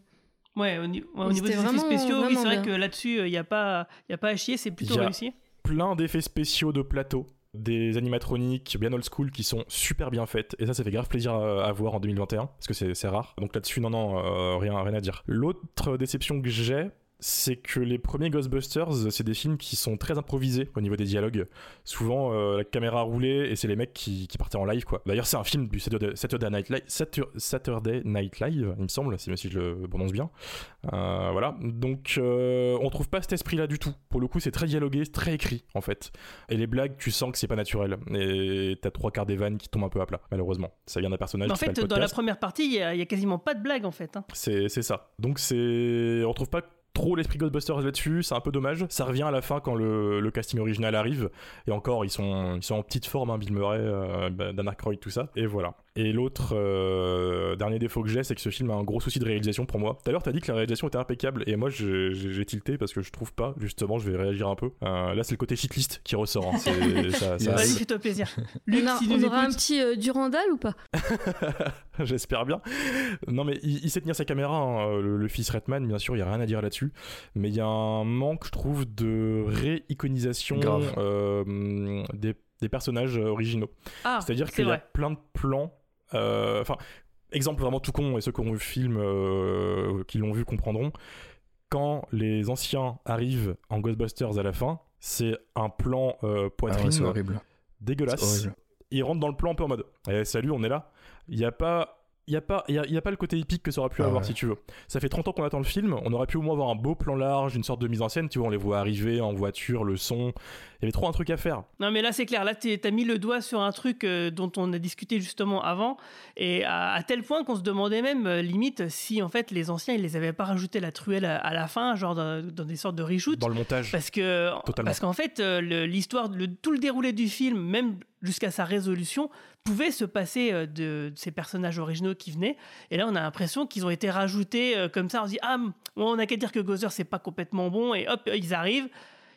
Ouais, au, ni- ouais, au Mais niveau des effets spéciaux, oui, c'est vrai bien. que là-dessus, il n'y a, pas- y a pas à chier, c'est plutôt Y a- réussi. plein d'effets spéciaux de plateau, des animatroniques bien old school qui sont super bien faites et ça ça fait grave plaisir à, à voir en 2021 parce que c'est c'est rare donc là-dessus non non euh, rien rien à dire l'autre déception que j'ai c'est que les premiers Ghostbusters, c'est des films qui sont très improvisés au niveau des dialogues. Souvent, euh, la caméra roulait et c'est les mecs qui, qui partaient en live, quoi. D'ailleurs, c'est un film du Saturday, Night Live, Satur- Saturday Night Live, il me semble, si si je le prononce bien. Euh, voilà. Donc, euh, on trouve pas cet esprit-là du tout. Pour le coup, c'est très dialogué, très écrit, en fait. Et les blagues, tu sens que c'est pas naturel. Et t'as trois quarts des vannes qui tombent un peu à plat, malheureusement. Ça vient d'un personnage en fait, dans la première partie, il y, a il y a quasiment pas de blague en fait. hein. C'est c'est ça. Donc c'est, on trouve pas trop l'esprit Ghostbusters là-dessus. C'est un peu dommage. Ça revient à la fin quand le, casting original arrive. Et encore, ils sont, ils sont en petite forme, hein, Bill Murray, euh, bah, Dan Aykroyd, tout ça. Et voilà. Et l'autre euh, dernier défaut que j'ai, c'est que ce film a un gros souci de réalisation pour moi. Tout à l'heure, t'as dit que la réalisation était impeccable, et moi j'ai tilté parce que je trouve pas. Justement, je vais réagir un peu. Euh, là, c'est le côté shitlist qui ressort. hein. C'est- ça- ça Vas-y, fais-toi plaisir. On, Luc, si on aura un petit euh, Durandal ou pas? J'espère bien. Non, mais il, il sait tenir sa caméra, hein, le, le fils Redman, bien sûr, il y a rien à dire là-dessus. Mais il y a un manque, je trouve, de réiconisation Grave. euh, des, des personnages originaux. Ah, C'est-à-dire c'est qu'il y a vrai. plein de plans. Euh, Enfin, exemple vraiment tout con, et ceux qui ont vu le film, euh, qui l'ont vu comprendront. Quand les anciens arrivent en Ghostbusters à la fin, c'est un plan euh, Ah poitrine ouais, horrible. dégueulasse. C'est horrible. Il rentre dans le plan un peu en mode eh, Salut, on est là. Il n'y a pas. Il n'y a, pas- y a, y a pas le côté épique que ça aurait pu Ah avoir ouais. si tu veux. Ça fait 30 ans qu'on attend le film, on aurait pu au moins avoir un beau plan large, une sorte de mise en scène, tu vois, on les voit arriver en voiture, le son. Il y avait trop un truc à faire. Non, mais là, c'est clair. Là, t'as mis le doigt sur un truc euh, dont on a discuté justement avant. Et à, à tel point qu'on se demandait même, euh, limite, si en fait les anciens, ils les avaient pas rajouté la truelle à, à la fin, genre dans, dans des sortes de reshoot. Dans le montage. Parce que Totalement. parce qu'en fait, euh, l'histoire, le, tout le déroulé du film, même jusqu'à sa résolution, pouvait se passer de, de ces personnages originaux qui venaient. Et là, on a l'impression qu'ils ont été rajoutés comme ça. On se dit ah, on a qu'à dire que Gozer c'est pas complètement bon et hop, ils arrivent.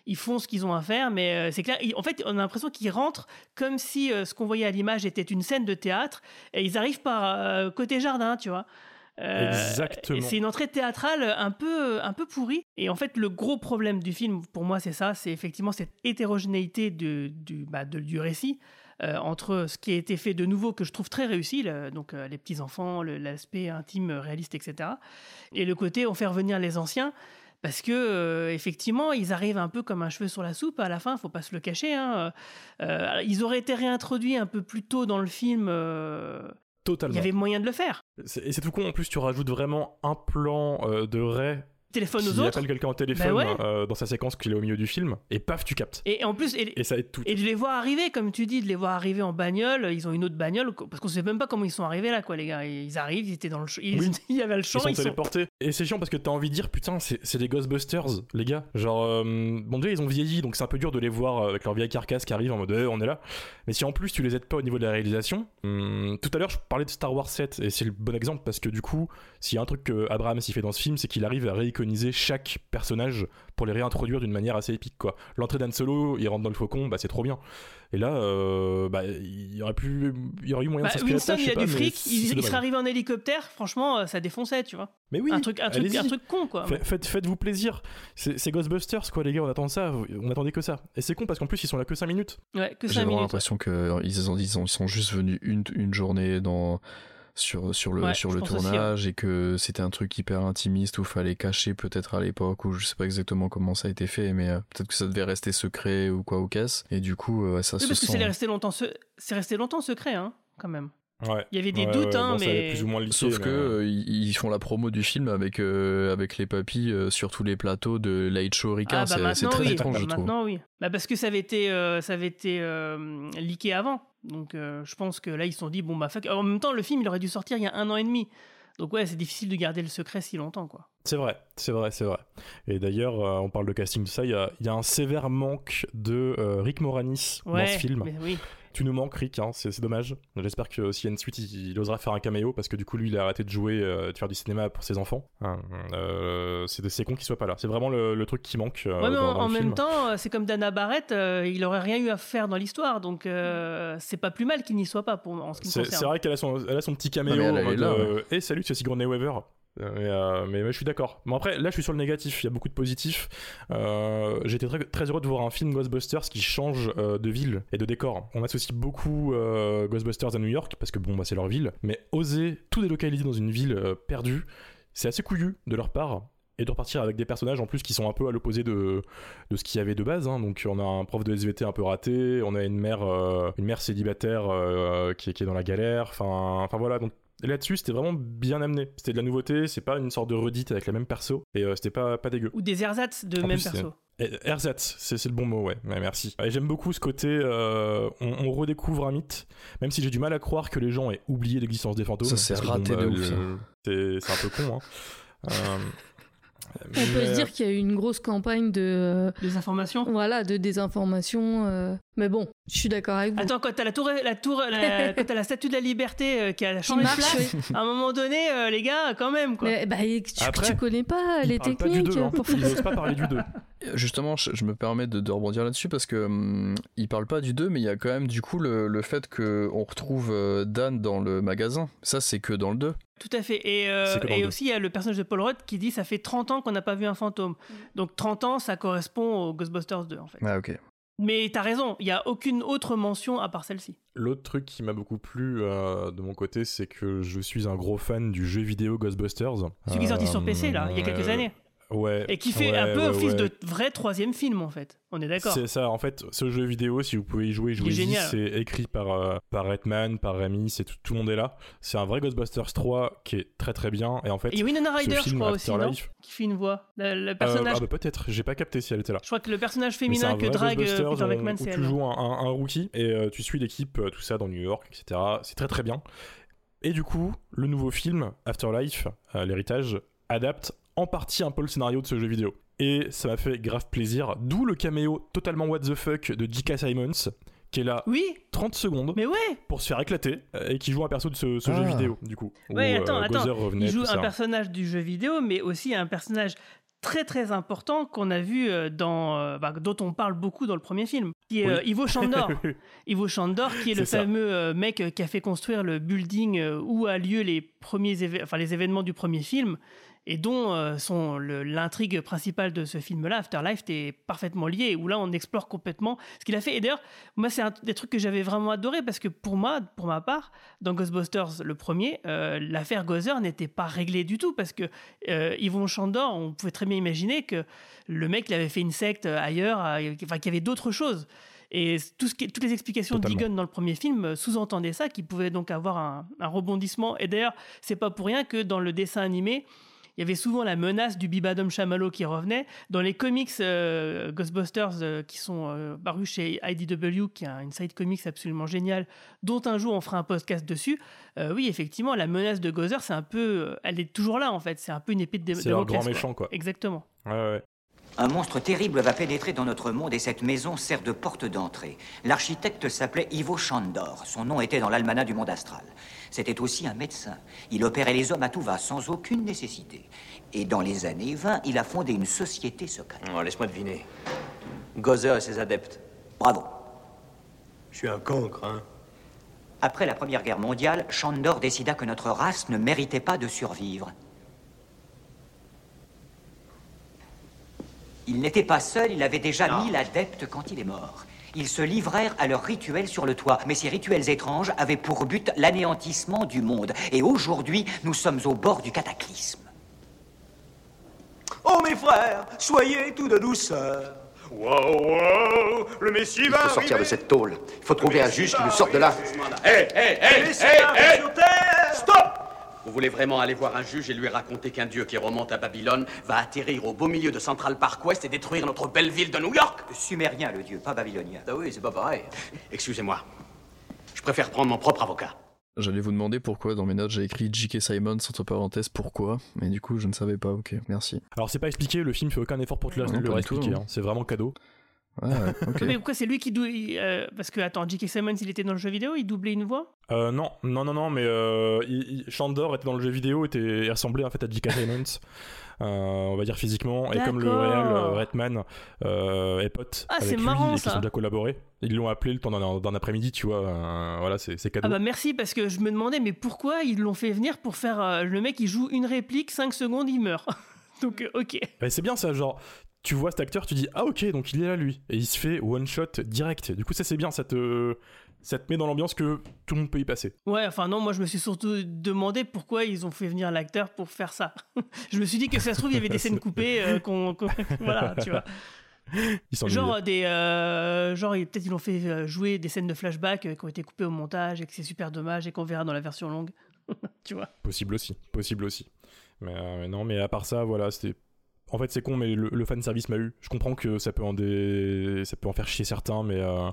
Ils font ce qu'ils ont à faire, mais euh, c'est clair. En fait, on a l'impression qu'ils rentrent comme si euh, ce qu'on voyait à l'image était une scène de théâtre, et ils arrivent par euh, côté jardin, tu vois. Euh, Exactement. C'est une entrée théâtrale un peu, un peu pourrie. Et en fait, le gros problème du film, pour moi, c'est ça c'est effectivement cette hétérogénéité de- du, bah, de- du récit. euh, entre ce qui a été fait de nouveau que je trouve très réussi, le- donc euh, les petits enfants, le- l'aspect intime, réaliste, etc. Et le côté on fait revenir les anciens parce que euh, effectivement ils arrivent un peu comme un cheveu sur la soupe à la fin, faut pas se le cacher. hein. Euh, ils auraient été réintroduits un peu plus tôt dans le film. euh, Totalement. il y avait moyen de le faire. Et c'est tout con, en plus, tu rajoutes vraiment un plan euh, de Ray téléphone aux qui autres. appelle quelqu'un au téléphone Bah ouais. euh, dans sa séquence qu'il est au milieu du film, et paf, tu captes. Et en plus, et, Et ça aide tout. et de les voir arriver, comme tu dis, de les voir arriver en bagnole, ils ont une autre bagnole, parce qu'on sait même pas comment ils sont arrivés là, quoi, les gars. Ils arrivent, ils étaient dans le champ, ils- Oui. il y avait le champ, Ils sont ils sont. téléportés. Et c'est chiant parce que t'as envie de dire, putain, c'est des Ghostbusters, les gars. Genre, euh, bon, déjà, ils ont vieilli, donc c'est un peu dur de les voir euh, avec leur vieille carcasse qui arrive en mode, Eh, on est là. Mais si en plus tu les aides pas au niveau de la réalisation, hum, tout à l'heure, je parlais de Star Wars 7, et c'est le bon exemple parce que du coup, s'il y a un truc que Abraham s'y fait dans ce film, c'est qu'il arrive à chaque personnage pour les réintroduire d'une manière assez épique, quoi. L'entrée d'Han Solo, il rentre dans le faucon, bah c'est trop bien. Et là, euh, bah, il y aurait pu, il y aurait eu moyen Bah, de Winston, il sais a pas, du fric, il, il serait arrivé en hélicoptère, franchement, euh, ça défonçait, tu vois. Mais oui, un truc, un truc, allez-y. un truc con, quoi. Fa- Faites, faites-vous plaisir. C'est c'est Ghostbusters, quoi, les gars. On attend ça. On attendait que ça. Et c'est con parce qu'en plus, ils sont là que 5 minutes. Ouais, que J'ai 5 vraiment minutes. l'impression qu'ils ils ont, ils ont- ils sont juste venus une, une journée dans, sur, sur le, Ouais, sur le aussi, tournage et que c'était un truc hyper intimiste où fallait cacher peut-être à l'époque ou je sais pas exactement comment ça a été fait mais euh, peut-être que ça devait rester secret ou quoi ou qu'est-ce et du coup euh, ça Oui, se parce que sent c'est resté longtemps, se- c'est resté longtemps secret, hein, quand même. Ouais. Il y avait des Ouais, doutes, ouais, hein, bon, mais. plus ou moins Sauf mais- que euh, ils font la promo du film avec euh, avec les papis euh, sur tous les plateaux de Late Show. Ah bah c'est- très oui, étrange, je trouve. maintenant oui. Bah parce que ça avait été, euh, ça avait été euh, leaké avant, donc euh, je pense que là ils se sont dit bon bah fuck. En même temps le film il aurait dû sortir il y a un an et demi, donc ouais c'est difficile de garder le secret si longtemps quoi. C'est vrai, c'est vrai, c'est vrai. Et d'ailleurs, euh, on parle de casting, tout ça. Il y a, y a un sévère manque de euh, Rick Moranis Ouais. dans ce film. mais oui. Tu nous manques, Rick, hein, c'est dommage. J'espère que s'il y a une suite, il, il osera faire un caméo parce que du coup, lui, il a arrêté de jouer, euh, de faire du cinéma pour ses enfants. Hein, euh, c'est con qu'il soit pas là. C'est vraiment le, le truc qui manque. euh, Ouais, mais en, dans en le même film. temps, euh, c'est comme Dana Barrett, euh, il aurait rien eu à faire dans l'histoire, donc euh, c'est pas plus mal qu'il n'y soit pas pour, en ce qui me C'est concerne. c'est vrai qu'elle a, a son petit caméo Non, elle, en elle là, euh, Hey, salut, c'est Sigourney Weaver. Euh, mais, euh, mais, je suis d'accord. Bon après, là je suis sur le négatif. Il y a beaucoup de positifs. Euh, J'étais très, heureux de voir un film Ghostbusters qui change de ville et de décor. On associe beaucoup Ghostbusters à New York parce que bon, bah, c'est leur ville. Mais oser tout délocaliser dans une ville perdue, c'est assez couillu de leur part. Et de repartir avec des personnages en plus qui sont un peu à l'opposé de, ce qu'il y avait de base. hein. Donc on a un prof de SVT un peu raté, on a une mère, célibataire qui, est- dans la galère. Enfin, voilà. Là-dessus, c'était vraiment bien amené. C'était de la nouveauté. C'est pas une sorte de redite avec la même perso. Et euh, c'était pas, pas dégueu. Ou des ersatz de En même plus, perso. Et Ersatz, c'est le bon mot, ouais. Ouais, merci. Et j'aime beaucoup ce côté, euh, on, on redécouvre un mythe, même si j'ai du mal à croire que les gens aient oublié l'existence des fantômes. Ça, c'est raté de ouf, ça. C'est c'est un peu con, hein. Euh, On peut se dire qu'il y a eu une grosse campagne de, Des informations voilà, de désinformation. euh, Mais bon, je suis d'accord avec vous. Attends, quand t'as la tour, la tour, la, quand t'as la statue de la liberté euh, qui a changé de marche, place, à un moment donné, euh, les gars, quand même, quoi. Mais, bah, tu, Après, tu connais pas les parlent pas du techniques. deux, hein. Ils pas parler du 2. Justement, je, je me permets de, de rebondir là-dessus parce que hum, il parle pas du 2, mais il y a quand même du coup le, le fait que on retrouve euh, Dan dans le magasin. Ça, c'est que dans le 2. Tout à fait. Et, euh, et aussi, il y a le personnage de Paul Rudd qui dit ça fait 30 ans qu'on n'a pas vu un fantôme. Donc 30 ans, ça correspond au Ghostbusters 2, en fait. Ah, ok. Mais t'as raison, il n'y a aucune autre mention à part celle-ci. L'autre truc qui m'a beaucoup plu euh, de mon côté, c'est que je suis un gros fan du jeu vidéo Ghostbusters. Celui qui est sorti sur Euh, PC, là, il y a quelques euh, années. Ouais. Et qui fait ouais, un peu ouais, office de vrai troisième film, en fait. On est d'accord. C'est ça, en fait, ce jeu vidéo, si vous pouvez y jouer, jouez-y. C'est écrit par, euh, par Redman, par Rémi, c'est tout, tout le monde est là. C'est un vrai Ghostbusters 3 qui est très très bien. Et en fait, Et il y a Winona Ryder, je crois aussi, non Qui fait une voix. Le, le Euh, ah bah peut-être, j'ai pas capté si elle était là. Je crois que le personnage féminin que drague euh, Peter où c'est tu elle. joues un, un- un rookie et euh, tu suis l'équipe, tout ça dans New York, etc. C'est très très bien. Et du coup, le nouveau film, Afterlife, l'héritage, adapte en partie un peu le scénario de ce jeu vidéo. Et ça m'a fait grave plaisir. D'où le caméo totalement what the fuck de J.K. Simons, qui est là Oui, 30 secondes mais ouais pour se faire éclater euh, et qui joue un perso de ce, ce Ah. jeu vidéo, du coup. Ouais, où, attends, euh, attends. Revenait, Il joue un ça. personnage du jeu vidéo, mais aussi un personnage très très important qu'on a vu euh, dans, bah, dont on parle beaucoup dans le premier film, qui est Oui. euh, Ivo Chandor. Ivo Chandor, qui est le ça. fameux euh, mec qui a fait construire le building où a lieu les premiers, enfin les événements du premier film. Et dont euh, sont l'intrigue principale de ce film-là, Afterlife, est parfaitement lié, où là on explore complètement ce qu'il a fait. Et d'ailleurs, moi c'est un des trucs que j'avais vraiment adoré, parce que pour moi, pour ma part, dans Ghostbusters le premier, euh, l'affaire Gozer n'était pas réglée du tout, parce que euh, Yvon Chandor, on pouvait très bien imaginer que le mec il avait fait une secte ailleurs, euh, enfin qu'il y avait d'autres choses. Et tout ce qui, toutes les explications Totalement. d'Egon dans le premier film euh, sous-entendaient ça, qu'il pouvait donc avoir un, un rebondissement. Et d'ailleurs, c'est pas pour rien que dans le dessin animé, il y avait souvent la menace du bibadom chamallow qui revenait. Dans les comics euh, Ghostbusters euh, qui sont euh, parus chez IDW, qui est une side comics absolument géniale, dont un jour on fera un podcast dessus, oui, effectivement, la menace de Gozer, c'est un peu. elle est toujours là en fait, c'est un peu une épée de C'est un grand méchant quoi. Exactement. Ouais, ouais. Un monstre terrible va pénétrer dans notre monde et cette maison sert de porte d'entrée. L'architecte s'appelait Ivo Chandor. Son nom était dans l'almanach du monde astral. C'était aussi un médecin. Il opérait les hommes à tout va, sans aucune nécessité. Et dans les années 20, il a fondé une société secrète. Oh, Laisse-moi deviner. Gozer et ses adeptes. Bravo. Je suis un cancre, hein. Après la Première Guerre mondiale, Chandor décida que notre race ne méritait pas de survivre. Il n'était pas seul, il avait déjà mille adeptes quand il est mort. Ils se livrèrent à leurs rituels sur le toit, mais ces rituels étranges avaient pour but l'anéantissement du monde. Et aujourd'hui, nous sommes au bord du cataclysme. Oh mes frères, soyez tout de douceur. Wow, wow, le Messie Il va faut sortir de cette tôle. Il faut trouver un juge qui nous sorte de là. Hé, hé, hé, hé, hé sur terre Stop Vous voulez vraiment aller voir un juge et lui raconter qu'un dieu qui remonte à Babylone va atterrir au beau milieu de Central Park West et détruire notre belle ville de New York? Sumérien, le dieu, pas babylonien. Ah oui, c'est pas pareil. Excusez-moi. Je préfère prendre mon propre avocat. J'allais vous demander pourquoi dans mes notes j'ai écrit J.K. Simon entre parenthèses pourquoi, mais du coup je ne savais pas, ok, merci. Alors c'est pas expliqué, le film fait aucun effort pour te le, Non, le expliquer, hein. c'est vraiment cadeau. Ouais, ouais, ok. Mais pourquoi c'est lui qui double. euh, parce que, attends, J.K. Simmons, il était dans le jeu vidéo, il doublait une voix? Euh, non, non, non, non, mais euh, il- il- Chandor était dans le jeu vidéo, était il ressemblait en fait à J.K. Simmons, euh, on va dire physiquement, et comme le réel euh, Redman euh, est pote Ah, avec c'est lui marrant, et qu'ils ça. ont déjà collaboré, ils l'ont appelé le temps d'un après-midi, tu vois, euh, voilà, c'est cadeau. Ah bah merci, parce que je me demandais, mais pourquoi ils l'ont fait venir pour faire. euh, le mec, il joue une réplique, 5 secondes, il meurt? Donc, ok. Bah, c'est bien ça, genre, tu vois cet acteur, tu dis ah ok, donc il est là lui, et il se fait one shot direct. Du coup ça c'est bien, ça te, ça te met dans l'ambiance que tout le monde peut y passer. Ouais, enfin non, moi je me suis surtout demandé pourquoi ils ont fait venir l'acteur pour faire ça. je me suis dit que ça se trouve, il y avait des scènes coupées, euh, qu'on. qu'on- voilà, tu vois. Ils Genre, des, euh, genre peut-être ils l'ont fait euh, jouer des scènes de flashback qui ont été coupées au montage et que c'est super dommage et qu'on verra dans la version longue. tu vois. Possible aussi, possible aussi. Mais, euh, mais non, mais à part ça, voilà, c'était. En fait, c'est con, mais le, le fan service m'a eu. Je comprends que ça peut en faire chier certains, mais euh,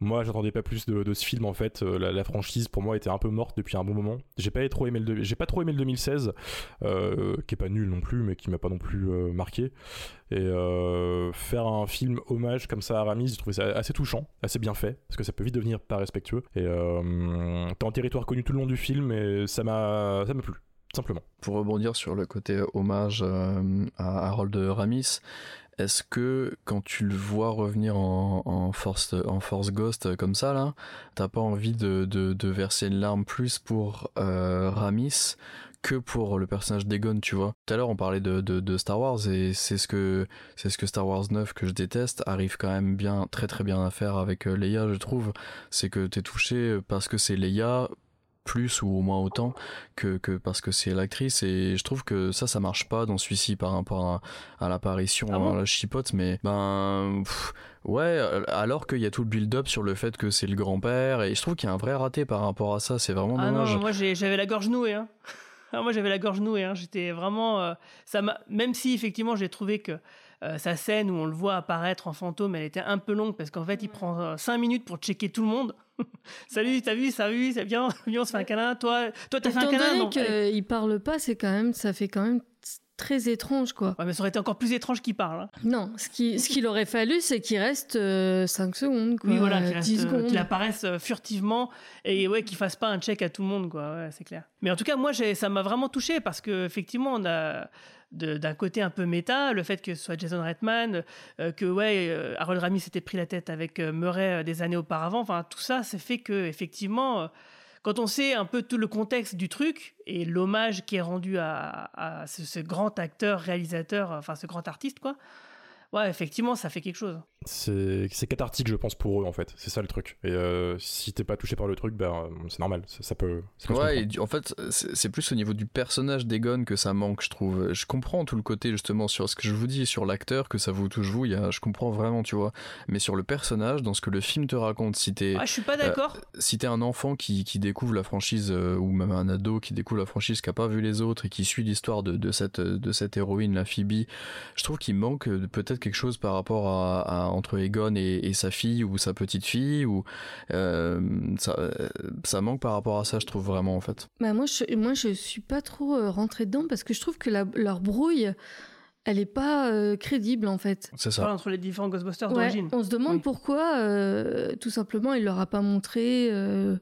moi, j'attendais pas plus de, ce film. En fait, Euh, la, franchise pour moi était un peu morte depuis un bon moment. J'ai pas trop aimé le, pas trop aimé le 2016, euh, qui est pas nul non plus, mais qui m'a pas non plus euh, marqué. Et faire un film hommage comme ça à Ramis, j'ai trouvé ça assez touchant, assez bien fait, parce que ça peut vite devenir pas respectueux. Et t'es en territoire connu tout le long du film, et ça m'a plu, simplement. Pour rebondir sur le côté hommage euh, à Harold Ramis, est-ce que quand tu le vois revenir en, force Ghost euh, comme ça là, t'as pas envie de, verser une larme plus pour euh, Ramis que pour le personnage d'Egon, tu vois? Tout à l'heure, on parlait de, Star Wars et c'est ce que Star Wars 9 que je déteste arrive quand même bien très très bien à faire avec euh, Leia, je trouve. C'est que t'es touché parce que c'est Leia plus ou au moins autant que, que parce que c'est l'actrice et je trouve que ça ça marche pas dans celui-ci par rapport à, à l'apparition Ah bon à la chipote mais ben pff, ouais alors qu'il y a tout le build-up sur le fait que c'est le grand-père et je trouve qu'il y a un vrai raté par rapport à ça c'est vraiment Ah dommage non, moi j'avais la gorge nouée. Hein. Ah, moi j'avais la gorge nouée. Hein. J'étais vraiment. euh, ça m'a. Même si effectivement j'ai trouvé que euh, sa scène où on le voit apparaître en fantôme, elle était un peu longue parce qu'en fait il prend 5 minutes pour checker tout le monde. Salut, t'as vu, ça vu, c'est bien, viens, on se fait un câlin. Toi, toi t'as fait un Étant câlin donné non? Allez. qu'il parle pas, c'est quand même, ça fait quand même très étrange, quoi. Ouais, mais ça aurait été encore plus étrange qu'il parle. hein. Non, ce qui- ce qu'il aurait fallu, c'est qu'il reste 5 secondes, quoi. Oui, voilà, qu'il 10 reste, euh, secondes. qu'il apparaisse euh, furtivement et ouais, qu'il fasse pas un check à tout le monde, quoi. Ouais, c'est clair. Mais en tout cas, moi, j'ai- ça m'a vraiment touché parce que effectivement, on a de- d'un côté un peu méta, le fait que ce soit Jason Reitman, euh, que ouais, euh, Harold Ramis s'était pris la tête avec euh, Murray euh, des années auparavant. Enfin, tout ça, c'est fait que effectivement. Quand on sait un peu tout le contexte du truc et l'hommage qui est rendu à, à ce, ce grand acteur, réalisateur, enfin ce grand artiste, quoi, ouais, effectivement, ça fait quelque chose. C'est cathartique, je pense, pour eux, en fait. C'est ça le truc. Et euh, si t'es pas touché par le truc, ben, c'est normal. Ça, ça peut. ça peut se Ouais, comprendre. et du- en fait, c'est plus au niveau du personnage d'Egon que ça manque, je trouve. Je comprends tout le côté, justement, sur ce que je vous dis, sur l'acteur, que ça vous touche vous, il y a, je comprends vraiment, tu vois. Mais sur le personnage, dans ce que le film te raconte, si t'es. Ah, je suis pas d'accord. euh, si t'es un enfant qui, qui découvre la franchise, euh, ou même un ado qui découvre la franchise, qui a pas vu les autres et qui suit l'histoire de, de, cette, de cette héroïne, la Phoebe, je trouve qu'il manque euh, peut-être quelque chose par rapport à, à- entre Egon et, et sa fille ou sa petite fille, ou euh, ça, euh, ça manque par rapport à ça, je trouve vraiment en fait. Bah, moi, je, moi, je suis pas trop euh, rentrée dedans parce que je trouve que la- leur brouille, elle est pas euh, crédible en fait. C'est parles entre les différents Ghostbusters Ouais, d'origine. on se demande Oui. pourquoi, euh, tout simplement, il leur a pas montré euh,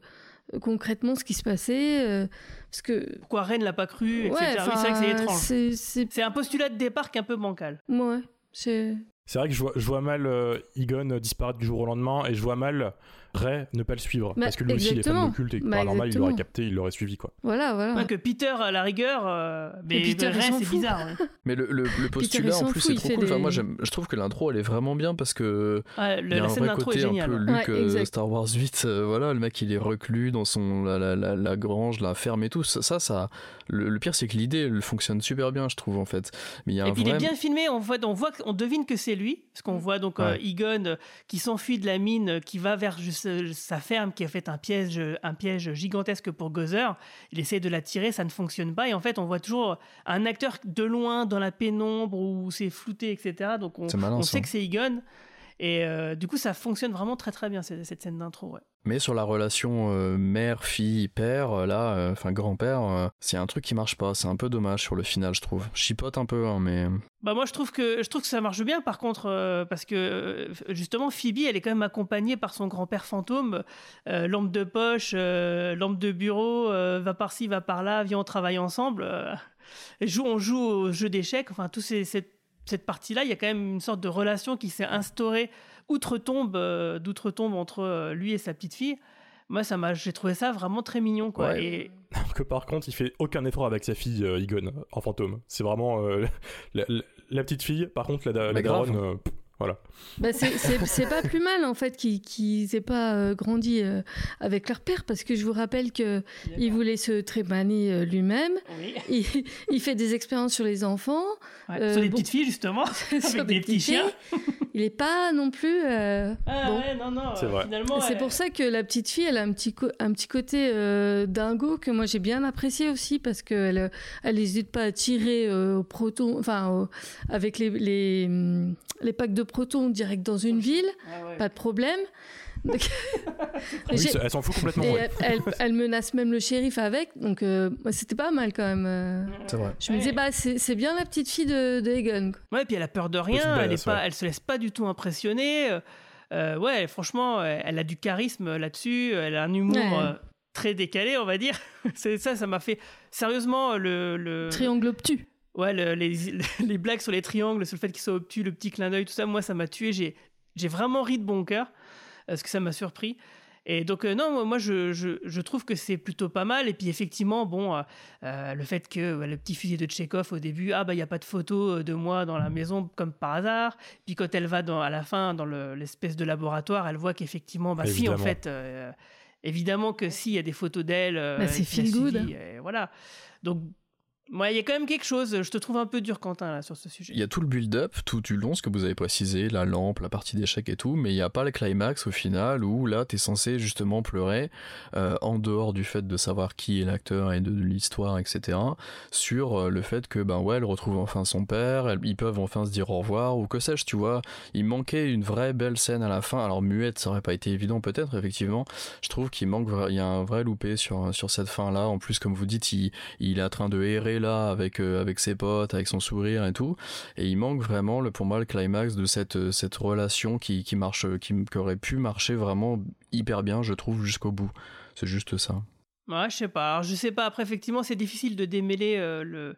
concrètement ce qui se passait. euh, parce que. Pourquoi Rennes l'a pas cru, etc. Ouais, oui, c'est vrai que c'est étrange. c'est- C'est un postulat de départ qui est un peu bancal. Ouais, c'est. C'est vrai que je vois, mal euh, Egon disparaître du jour au lendemain et je vois mal Ray ne pas le suivre. Bah, parce que lui aussi, il est fan d'occulte et Bah, par normal, il l'aurait capté, il l'aurait suivi, quoi. Voilà, voilà. Ouais, que Peter, à la rigueur, euh, mais, Et Peter, Ray, c'est bizarre. ouais. Mais le, le, le postulat en plus c'est trop cool. Enfin, moi j'aime- je trouve que l'intro elle est vraiment bien parce que Ouais, le- il y a la un scène vrai d'intro est côté un géniale. peu ouais. Luke Ouais, euh. Star Wars 8 euh, voilà le mec il est reclus dans son la, la, la, la grange la ferme et tout ça ça, ça le, le pire c'est que l'idée elle fonctionne super bien je trouve en fait mais il y a Et un puis il est bien filmé, on voit, on voit, on devine que c'est lui, parce qu'on voit donc euh. Egon qui s'enfuit de la mine, qui va vers juste, sa ferme, qui a fait un piège, euh, un piège gigantesque pour Gozer. Il essaie de la tirer, ça ne fonctionne pas, et en fait on voit toujours un acteur de loin dans la pénombre où c'est flouté, etc. Donc on, sait que c'est Egon. Et euh, du coup, ça fonctionne vraiment très très bien cette, cette scène d'intro. Ouais. mais sur la relation euh, mère fille père euh, là enfin grand père euh, c'est un truc qui marche pas c'est un peu dommage sur le final je trouve chipote un peu hein, mais Bah moi je trouve que je trouve que ça marche bien par contre parce que justement Phoebe elle est quand même accompagnée par son grand-père fantôme lampe de poche lampe de bureau va par-ci va par-là viens on travaille ensemble et joue on joue au jeu d'échecs enfin tout ces- cette cette partie-là, il y a quand même une sorte de relation qui s'est instaurée outre-tombe, euh, d'outre-tombe entre euh, lui et sa petite fille. Moi, ça m'a, j'ai trouvé ça vraiment très mignon, quoi. Ouais. Et Alors que par contre, il fait aucun effort avec sa fille euh, en fantôme. C'est vraiment euh, la, la- la petite fille, par contre, la, la daronne, euh, voilà. Bah, c'est- pas plus mal en fait qu'ils qu'ils aient pas euh, grandi euh, avec leur père parce que je vous rappelle que il voulait se trépaner euh, lui-même. Oui. Il, il fait des expériences sur les enfants. Ouais, Euh, sur des bon. petites filles justement, avec des, petits chiens. Il est pas non plus. euh, Ah bon. ouais, non, non. C'est euh, vrai. Finalement, C'est elle- pour ça que la petite fille, elle a un petit, co- un petit côté euh, dingo que moi j'ai bien apprécié aussi parce qu'elle euh, elle n'hésite pas à tirer euh, au proton, enfin avec les, les, hum, les packs de protons direct dans une ville, Ah ouais. pas de problème. Donc- Oui, J'ai- elle s'en fout complètement. et ouais. elle, elle- elle menace même le shérif avec, donc euh, c'était pas mal quand même. euh. c'est vrai Je me disais, bah, c'est c'est bien la petite fille de, de Egon. quoi. Ouais, puis elle a peur de rien, elle, est pas, elle se laisse pas du tout impressionner. euh, ouais, franchement, elle a du charisme là-dessus, elle a un humour Ouais. euh, très décalé, on va dire. C'est ça, ça m'a fait sérieusement le, le Triangle obtus. ouais, le- les, les blagues sur les triangles, sur le fait qu'ils soient obtus, le petit clin d'œil, tout ça, moi ça m'a tué. J'ai j'ai vraiment ri de bon cœur parce que ça m'a surpris. Et donc, euh, non, moi, je, je, je trouve que c'est plutôt pas mal. Et puis, effectivement, bon, euh, euh, le fait que le petit fusil de Tchekhov au début, ah, bah, il n'y a pas de photo euh, de moi dans la maison, comme par hasard. Puis, quand elle va dans, à la fin dans le- l'espèce de laboratoire, elle voit qu'effectivement, bah, si, en fait, euh, évidemment que si, il y a des photos d'elle. euh, Bah, c'est feel good. et voilà. Donc, moi, il y a quand même quelque chose. Je te trouve un peu dur, Quentin, là, sur ce sujet. il y a tout le build-up tout du long ce que vous avez précisé la lampe la partie d'échec et tout mais il n'y a pas le climax au final où là t'es censé justement pleurer euh, en dehors du fait de savoir qui est l'acteur et de, l'histoire etc sur euh, le fait que ben ouais elle retrouve enfin son père ils peuvent enfin se dire au revoir ou que sais-je tu vois il manquait une vraie belle scène à la fin alors muette ça aurait pas été évident peut-être effectivement je trouve qu'il manque il y a un vrai loupé sur sur cette fin là en plus comme vous dites il, il est en train de errer là avec euh, avec ses potes avec son sourire et tout et il manque vraiment le pour moi le climax de cette euh, cette relation qui qui marche qui, qui aurait pu marcher vraiment hyper bien je trouve jusqu'au bout c'est juste ça Ouais, je sais pas. Alors, je sais pas. Après, effectivement, c'est difficile de démêler euh, le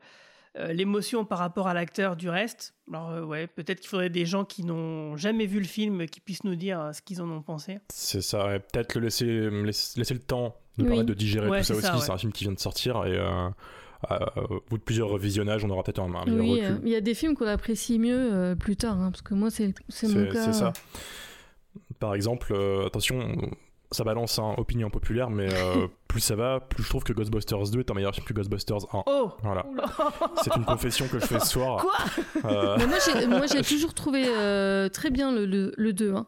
euh, l'émotion par rapport à l'acteur du reste. Alors, euh, ouais, peut-être qu'il faudrait des gens qui n'ont jamais vu le film qui puissent nous dire euh, ce qu'ils en ont pensé. C'est ça, ouais. peut-être le laisser, laisser, laisser le temps de Oui. de digérer Ouais, tout ça c'est aussi. ça, ouais. C'est un film qui vient de sortir et euh, au bout de plusieurs visionnages, on aura peut-être un, un meilleur Oui, recul. euh, il y a des films qu'on apprécie mieux euh, plus tard, hein, parce que moi, c'est c'est mon cas. C'est ça. Par exemple, euh, attention, ça balance hein, opinion populaire, mais euh, plus ça va, plus je trouve que Ghostbusters 2 est un meilleur film que Ghostbusters 1. Oh Voilà. C'est une confession que je fais ce soir. Quoi Euh, Mais moi, j'ai- moi, j'ai toujours trouvé euh, très bien le, le, le 2. hein.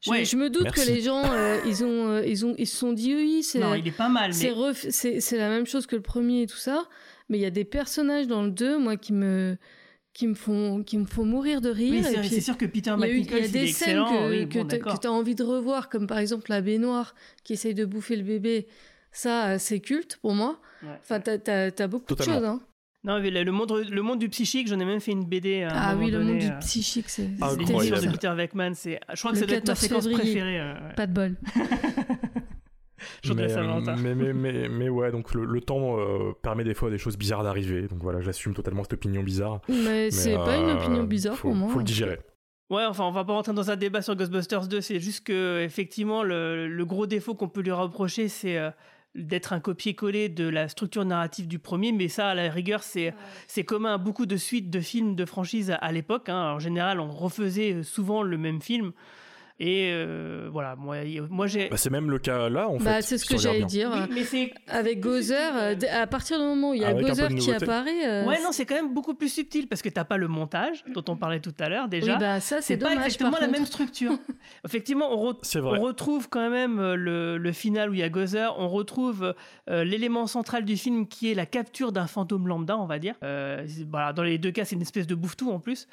Je, Ouais. je me doute Merci. que les gens, euh, ils, ont, euh, ils, ont, ils se sont dit oui, c'est Non, il est pas mal, c'est mais ref- c'est c'est la même chose que le premier et tout ça. Mais il y a des personnages dans le 2, moi, qui me, qui me, font, qui me font mourir de rire. Oui, c'est c'est sûr que Peter il y a, eu- il y McNichol, a des scènes que, oui, bon, tu as envie de revoir, comme par exemple la baignoire qui essaye de bouffer le bébé. Ça, c'est culte pour moi. Ouais. Enfin, t'as as, beaucoup Totalement. de choses. Hein. Non, mais le, monde, le monde du psychique, j'en ai même fait une BD. à un Ah oui, le monde du euh, psychique, c'est Ah, c'est incroyable. de. Peter c'est. Je crois que Le ça doit être ma 14 séquence février. préférée. euh, ouais. Pas de bol. De la mais, mais, mais, mais, mais ouais, donc le, le temps euh, permet des fois des choses bizarres d'arriver. Donc voilà, j'assume totalement cette opinion bizarre. Mais c'est Mais, pas une euh, opinion bizarre faut, pour moi. Faut le digérer. Ouais, enfin, on va pas rentrer dans un débat sur Ghostbusters 2. C'est juste que, effectivement, le, le gros défaut qu'on peut lui reprocher, c'est euh, d'être un copier-coller de la structure narrative du premier. Mais ça, à la rigueur, c'est c'est commun à beaucoup de suites de films de franchise à, à l'époque. hein. En général, on refaisait souvent le même film. Et euh, voilà, moi, moi j'ai. Bah, c'est même le cas là, en fait. Bah, c'est ce si que j'allais dire. Oui, mais c'est. Avec Gozer, euh, à partir du moment où il y a Avec Gozer qui apparaît. euh, Ouais, non, c'est quand même beaucoup plus subtil parce que t'as pas le montage dont on parlait tout à l'heure déjà. Oui, bah ça, c'est c'est pas dommage. exactement par la contre. même structure. Effectivement, on, re- retrouve quand même le, le final où il y a Gozer. On retrouve euh, l'élément central du film qui est la capture d'un fantôme lambda, on va dire. Euh, voilà, dans les deux cas, c'est une espèce de bouffe-tout en plus.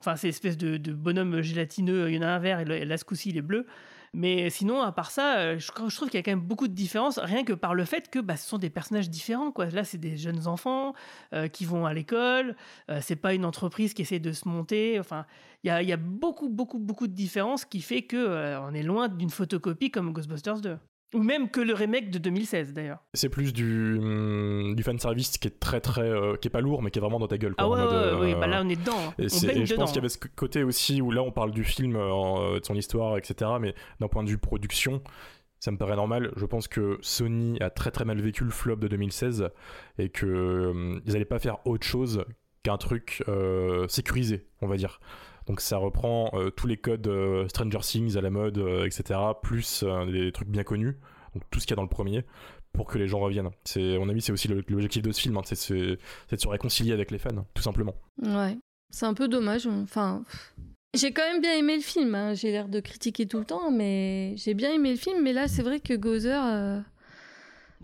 Enfin, c'est une espèce de, de bonhomme gélatineux. Il y en a un vert et le- là, ce coup-ci, il est bleu. Mais sinon, à part ça, euh, je, trouve qu'il y a quand même beaucoup de différences, rien que par le fait que bah, ce sont des personnages différents. Quoi. Là, c'est des jeunes enfants euh, qui vont à l'école. Euh, c'est pas une entreprise qui essaie de se monter. Enfin, il y a, beaucoup, beaucoup, beaucoup de différences qui fait que euh, est loin d'une photocopie comme Ghostbusters 2. Ou même que le remake de 2016 d'ailleurs. C'est plus du, hum, du fanservice qui est très très. euh, qui est pas lourd, mais qui est vraiment dans ta gueule. quoi, Ah ouais, euh, bah là on est dedans. hein. Et, on c'est- baigne et je dedans. pense qu'il y avait ce côté aussi où là on parle du film, euh, de son histoire, etc. Mais d'un point de vue production, ça me paraît normal. Je pense que Sony a très très mal vécu le flop de 2016 et que euh, ils allaient pas faire autre chose qu'un truc sécurisé, on va dire. Donc ça reprend euh, tous les codes euh, Stranger Things à la mode, euh, etc. Plus des trucs bien connus, donc tout ce qu'il y a dans le premier pour que les gens reviennent. C'est, mon avis, c'est aussi l'objectif de ce film, hein, c'est, de se réconcilier avec les fans, tout simplement. Ouais, c'est un peu dommage. Enfin, j'ai quand même bien aimé le film. hein. J'ai l'air de critiquer tout le temps, mais j'ai bien aimé le film. Mais là, c'est vrai que Gozer,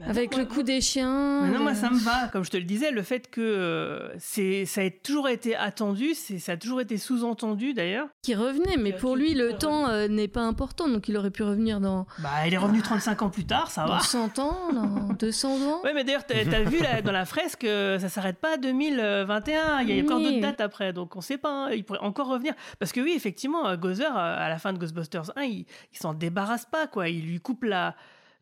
euh, avec le coup des chiens. Non, moi ça me va. Comme je te le disais, le fait que euh, c'est, ça a toujours été attendu, c'est, ça a toujours été sous-entendu d'ailleurs. Qui revenait, mais Qui- pour lui, le temps euh, n'est pas important, donc il aurait pu revenir dans, Bah, il est revenu 35 ans plus tard, ça dans va. 100 ans, dans 200 ans. Ouais, mais d'ailleurs, t'as, t'as vu là, dans la fresque, euh, ça s'arrête pas à 2021. Il y a encore d'autres dates après, donc on sait pas. hein, il pourrait encore revenir. Parce que oui, effectivement, euh, Gozer, euh, à la fin de Ghostbusters 1, il, il s'en débarrasse pas, quoi. Il lui coupe la.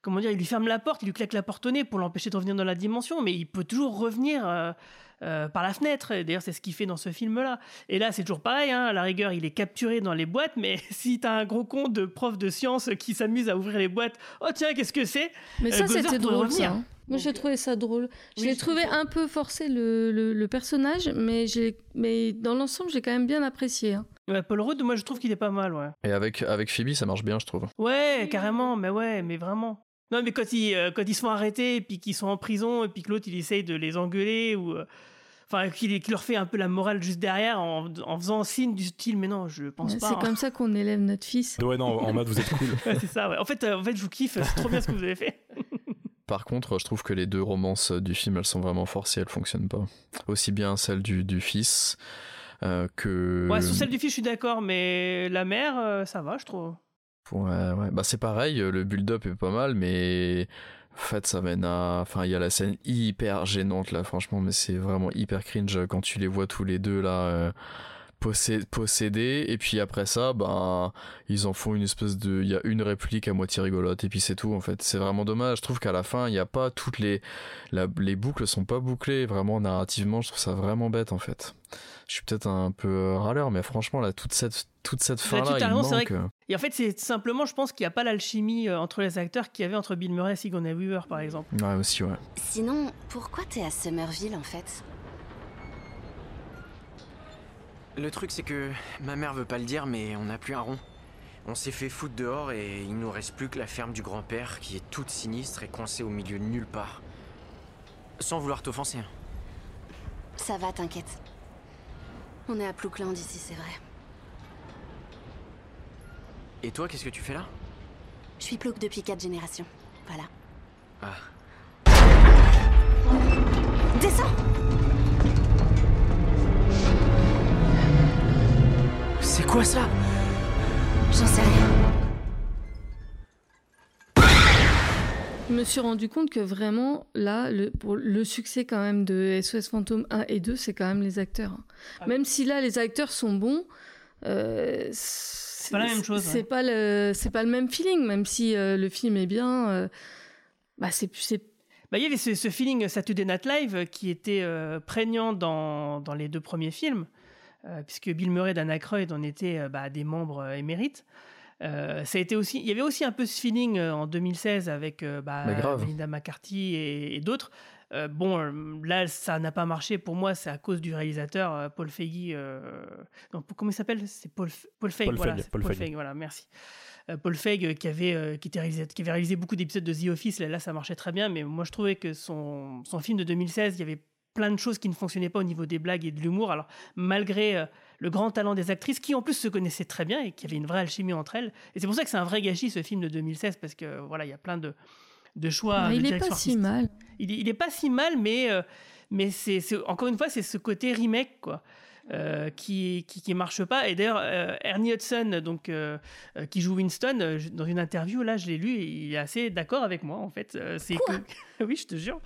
Comment dire Il lui ferme la porte, il lui claque la porte au nez pour l'empêcher de revenir dans la dimension, mais il peut toujours revenir. euh, euh, par la fenêtre, d'ailleurs c'est ce qu'il fait dans ce film-là. Et là c'est toujours pareil, hein, à la rigueur il est capturé dans les boîtes, mais si t'as un gros con de prof de sciences qui s'amuse à ouvrir les boîtes, oh tiens qu'est-ce que c'est? Mais Euh, ça, c'était drôle, ça. hein. Moi, j'ai trouvé ça drôle. Je Oui, l'ai trouvé un peu forcé, le, le, le personnage, mais, j'ai- mais dans l'ensemble, j'ai quand même bien apprécié. hein. Ouais, Paul Rudd, moi je trouve qu'il est pas mal, ouais. Et avec, avec Phoebe, ça marche bien, je trouve. Ouais, carrément, mais ouais, mais vraiment. Non, mais quand ils, euh, quand ils se font arrêter, et puis qu'ils sont en prison, et puis que l'autre il essaye de les engueuler, ou. euh, Enfin, qu'il qu'il leur fait un peu la morale juste derrière en, en faisant signe du style, mais non, je pense C'est pas. hein. comme ça qu'on élève notre fils. Ouais, non, en mode vous êtes cool. Ouais, c'est ça, ouais. En fait, euh, en fait, je vous kiffe, c'est trop bien ce que vous avez fait. Par contre, je trouve que les deux romances du film, elles sont vraiment forcées, elles fonctionnent pas. Aussi bien celle du, du fils euh, que. Ouais, sur celle du fils, je suis d'accord, mais la mère, euh, ça va, je trouve. Ouais, ouais. Bah, c'est pareil, le build-up est pas mal, mais. En fait, ça mène à. Enfin, il y a la scène hyper gênante là, franchement, mais c'est vraiment hyper cringe quand tu les vois tous les deux là. euh, possédé. Et puis après ça ben ils en font une espèce de il y a une réplique à moitié rigolote. Et puis c'est tout en fait. C'est vraiment dommage. Je trouve qu'à la fin il n'y a pas toutes les les boucles sont pas bouclées vraiment narrativement. Je trouve ça vraiment bête en fait. Je suis peut-être un peu râleur mais franchement là toute cette toute cette fin là il manque... Euh. et en fait c'est simplement je pense qu'il n'y a pas l'alchimie euh, entre les acteurs qu'il y avait entre Bill Murray et Sigourney Weaver par exemple. Ouais aussi ouais. Sinon pourquoi t'es à Summerville en fait? Le truc, c'est que ma mère veut pas le dire, mais on n'a plus un rond. On s'est fait foutre dehors et il nous reste plus que la ferme du grand-père qui est toute sinistre et coincée au milieu de nulle part. Sans vouloir t'offenser. Hein. Ça va, t'inquiète. On est à Ploucland ici, c'est vrai. Et toi, qu'est-ce que tu fais là? Je suis Plouc depuis quatre générations. Voilà. Ah. Descends C'est quoi ça J'en sais rien. Je me suis rendu compte que vraiment, là, le, pour le succès quand même de SOS Fantôme 1 et 2, c'est quand même les acteurs. Ah même si là, les acteurs sont bons, euh, c'est pas la même chose. C'est pas le, c'est pas le même feeling, même si euh, le film est bien. Euh, bah c'est, bah, il y avait ce, ce, feeling Saturday Night Live qui était prégnant dans, dans les deux premiers films. Euh, puisque Bill Murray et Dan Aykroyd en étaient euh, bah, des membres euh, émérites. ça a été aussi, il y avait aussi un peu ce feeling en 2016 avec bah, Linda McCarthy et, d'autres. bon, là, ça n'a pas marché. Pour moi, c'est à cause du réalisateur Paul Feig. comment il s'appelle? C'est Paul, Paul Feig. Paul voilà, Feig, Paul Paul Feig. Voilà, merci. Paul Feig qui avait, qui, était réalisé, qui avait réalisé beaucoup d'épisodes de The Office. Là, là, ça marchait très bien. Mais moi, je trouvais que son, son film de 2016, il y avait plein de choses qui ne fonctionnaient pas au niveau des blagues et de l'humour. Alors, malgré euh, le grand talent des actrices, qui en plus se connaissaient très bien et qui avaient une vraie alchimie entre elles. Et c'est pour ça que c'est un vrai gâchis, ce film de 2016, parce que voilà, il y a plein de, de choix. il n'est pas si mal. Il, n'est pas si mal, mais, euh, mais c'est, encore une fois, c'est ce côté remake, quoi. Euh, qui, qui, marche pas. Et d'ailleurs, euh, Ernie Hudson, donc, euh, qui joue Winston, dans une interview, là, je l'ai lu, et il est assez d'accord avec moi, en fait. c'est que... oui, je te jure.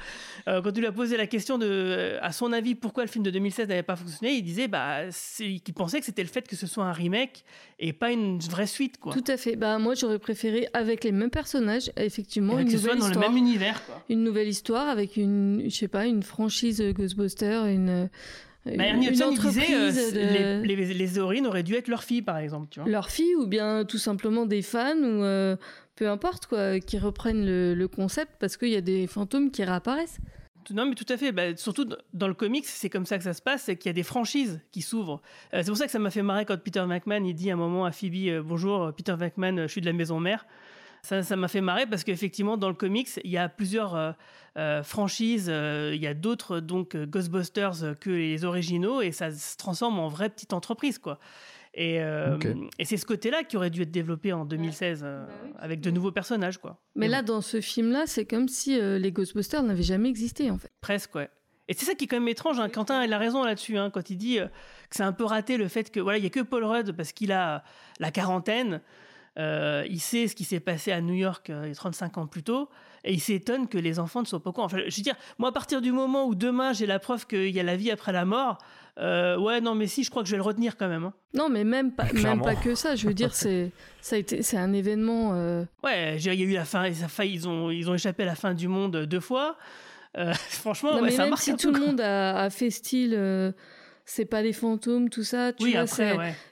quand tu lui as posé la question de, à son avis, pourquoi le film de 2016 n'avait pas fonctionné, il disait bah, qu'il pensait que c'était le fait que ce soit un remake et pas une vraie suite. Quoi. Tout à fait. Bah, moi, j'aurais préféré, avec les mêmes personnages, effectivement, une que nouvelle ce soit dans le même univers. Une nouvelle histoire avec une, je sais pas, une franchise Ghostbuster, une bah, Ernie Hudson, il disait euh, les, les, les auraient dû être leur fille, par exemple. Tu vois. Leur fille, ou bien tout simplement des fans, ou euh, peu importe, quoi, qui reprennent le, concept parce qu'il y a des fantômes qui réapparaissent. Non, mais tout à fait. Bah, surtout dans le comics, c'est comme ça que ça se passe, c'est qu'il y a des franchises qui s'ouvrent. Euh, c'est pour ça que ça m'a fait marrer quand Peter McMahon il dit à un moment à Phoebe Bonjour, Peter McMahon, je suis de la maison mère. Ça m'a fait marrer parce qu'effectivement, dans le comics, il y a plusieurs euh, euh, franchises, euh, il y a d'autres donc Ghostbusters que les originaux et ça se transforme en vraie petite entreprise, quoi. Et, et c'est ce côté-là qui aurait dû être développé en 2016 bah avec de nouveaux personnages, quoi. Mais, là, dans ce film-là, c'est comme si les Ghostbusters n'avaient jamais existé, en fait. Presque, ouais. Et c'est ça qui est quand même étrange. Hein. Quentin, il a raison là-dessus hein, quand il dit que c'est un peu raté le fait que voilà, il y a que Paul Rudd parce qu'il a la quarantaine. Euh, il sait ce qui s'est passé à New York 35 euh, ans plus tôt, et il s'étonne que les enfants ne soient pas au Enfin, je veux dire, moi, à partir du moment où demain j'ai la preuve qu'il y a la vie après la mort, euh, ouais, non, mais si, je crois que je vais le retenir quand même. Hein. Non, mais même pas, même pas que ça. Je veux dire, c'est ça a été, c'est un événement. Ouais, il y a eu la fin, ils ont, ils ont échappé à la fin du monde deux fois. franchement, mais ça même si tout, le monde a, a fait style c'est pas des fantômes, tout ça. Tu vois,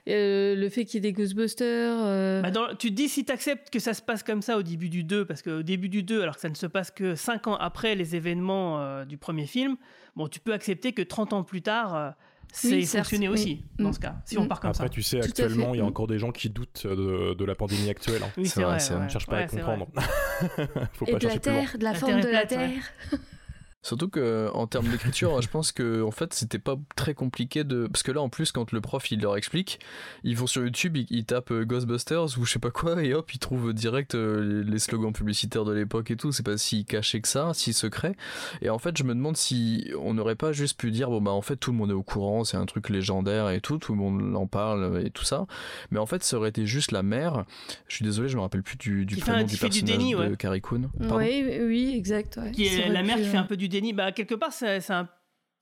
euh, le fait qu'il y ait des Ghostbusters. Euh. Bah, tu te dis, si tu acceptes que ça se passe comme ça au début du 2, parce qu'au début du 2, alors que ça ne se passe que 5 ans après les événements euh, du premier film, bon, tu peux accepter que 30 ans plus tard. c'est fonctionné aussi, dans ce cas, si on mm. part comme Après, ça. Après, tu sais, actuellement, il y a mm. encore des gens qui doutent de, la pandémie actuelle. Hein. Oui, c'est vrai. On ne cherche pas à comprendre. Faut Et pas de la Terre, de la forme de la Terre. Surtout que en termes d'écriture, je pense que en fait c'était pas très compliqué de parce que là en plus quand le prof il leur explique, ils vont sur YouTube, ils, tapent euh, Ghostbusters ou je sais pas quoi et hop ils trouvent direct euh, les slogans publicitaires de l'époque et tout. C'est pas si caché que ça, si secret. Et en fait je me demande si on n'aurait pas juste pu dire bon bah en fait tout le monde est au courant, c'est un truc légendaire et tout, tout le monde en parle et tout ça. Mais en fait ça aurait été juste la mère. Je suis désolé, je me rappelle plus du, du prénom du personnage de Carrie Coon. Oui oui exact. Qui est la mère qui fait un peu du déni, bah, quelque part, c'est un,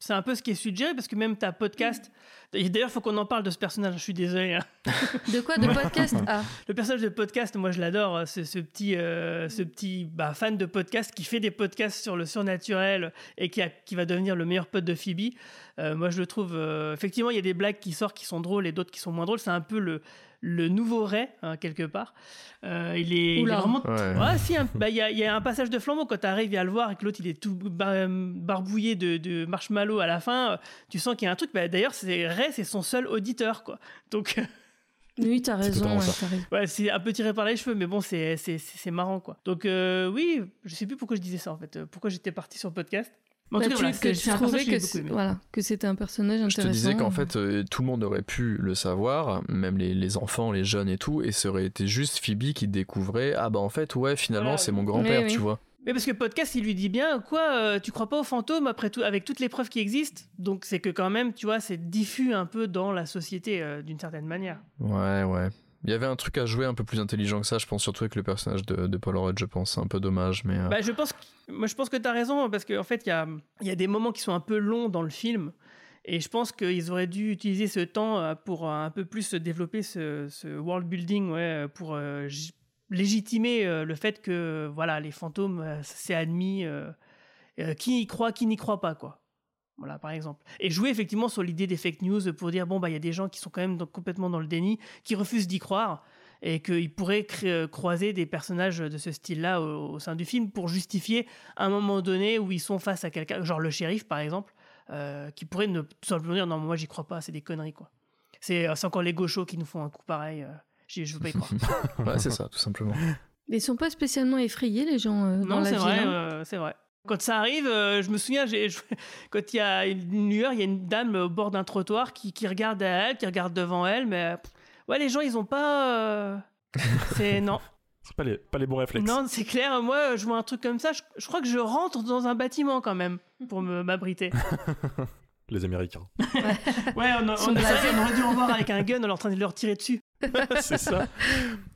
un, peu ce qui est suggéré, parce que même ta podcast, D'ailleurs, il faut qu'on en parle de ce personnage, je suis désolé. hein. De quoi De podcast? Ah. Le personnage de podcast, moi je l'adore, c'est ce petit, euh, ce petit bah, fan de podcast qui fait des podcasts sur le surnaturel et qui, a- qui va devenir le meilleur pote de Phoebe. Euh, moi je le trouve, euh, effectivement, il y a des blagues qui sortent qui sont drôles et d'autres qui sont moins drôles. C'est un peu le, le nouveau Ray, hein, quelque part. Euh, il, est, il est vraiment. Ouais. Ouais, si, un- bah, il y, a, il y a un passage de flambeau quand tu arrives à le voir et que l'autre il est tout bar- barbouillé de, de marshmallow à la fin. euh, Tu sens qu'il y a un truc. Bah, D'ailleurs, c'est Ray, c'est son seul auditeur, quoi. Donc. Oui, t'as raison. ouais. Ouais, c'est un peu tiré par les cheveux, mais bon, c'est c'est- c'est- c'est marrant, quoi. Donc, euh, oui, je sais plus pourquoi je disais ça, en fait. euh, Pourquoi j'étais parti sur le podcast. En Bah, tout cas, tu, voilà, que un trouvais que, voilà, que c'était un personnage Je intéressant. te disais qu'en fait, euh, tout le monde aurait pu le savoir, même les, les enfants, les jeunes et tout, et ça aurait été juste Phoebe qui découvrait Ah bah en fait, ouais, finalement, Voilà. c'est mon grand-père, Oui, oui. tu vois. Mais parce que podcast, il lui dit bien, quoi, euh, tu crois pas aux fantômes après tout, avec toutes les preuves qui existent? Donc, c'est que quand même, tu vois, c'est diffus un peu dans la société, euh, d'une certaine manière. Ouais, ouais. Il y avait un truc à jouer un peu plus intelligent que ça, je pense, surtout avec le personnage de, Paul Rudd, je pense. C'est un peu dommage, mais. euh, Bah, je pense, que- moi, je pense que tu as raison, parce qu'en fait, il y a, y a des moments qui sont un peu longs dans le film. Et je pense qu'ils auraient dû utiliser ce temps euh, pour euh, un peu plus développer ce, world building, ouais, pour légitimer le fait que voilà, les fantômes, c'est admis. qui y croit, qui n'y croit pas, quoi. Voilà, par exemple. Et jouer effectivement sur l'idée des fake news pour dire bon, bah, il y a des gens qui sont quand même dans- complètement dans le déni, qui refusent d'y croire, et qu'ils pourraient euh, croiser des personnages de ce style-là au, au sein du film pour justifier un moment donné où ils sont face à quelqu'un, genre le shérif par exemple, euh, qui pourrait ne tout simplement dire non, moi j'y crois pas, c'est des conneries, quoi. C'est euh, encore les gauchos qui nous font un coup pareil, euh, j'y- je veux pas y croire. ouais, c'est ça, tout simplement. Ils sont pas spécialement effrayés, les gens, euh, dans Non, la c'est ville. vrai, hein. c'est vrai. Quand ça arrive, euh, je me souviens, je- quand il y a une lueur, il y a une dame au bord d'un trottoir qui, qui regarde à elle, qui regarde devant elle, mais pff, ouais, les gens, ils ont pas. euh, C'est non, C'est pas les, pas les bons réflexes. non, c'est clair. Moi, je vois un truc comme ça, je, je crois que je rentre dans un bâtiment quand même pour me m'abriter. Les Américains. Ouais, on, a- Sont on, a- blasés. on aurait dû en voir avec un gun, on est en train de leur tirer dessus. c'est ça.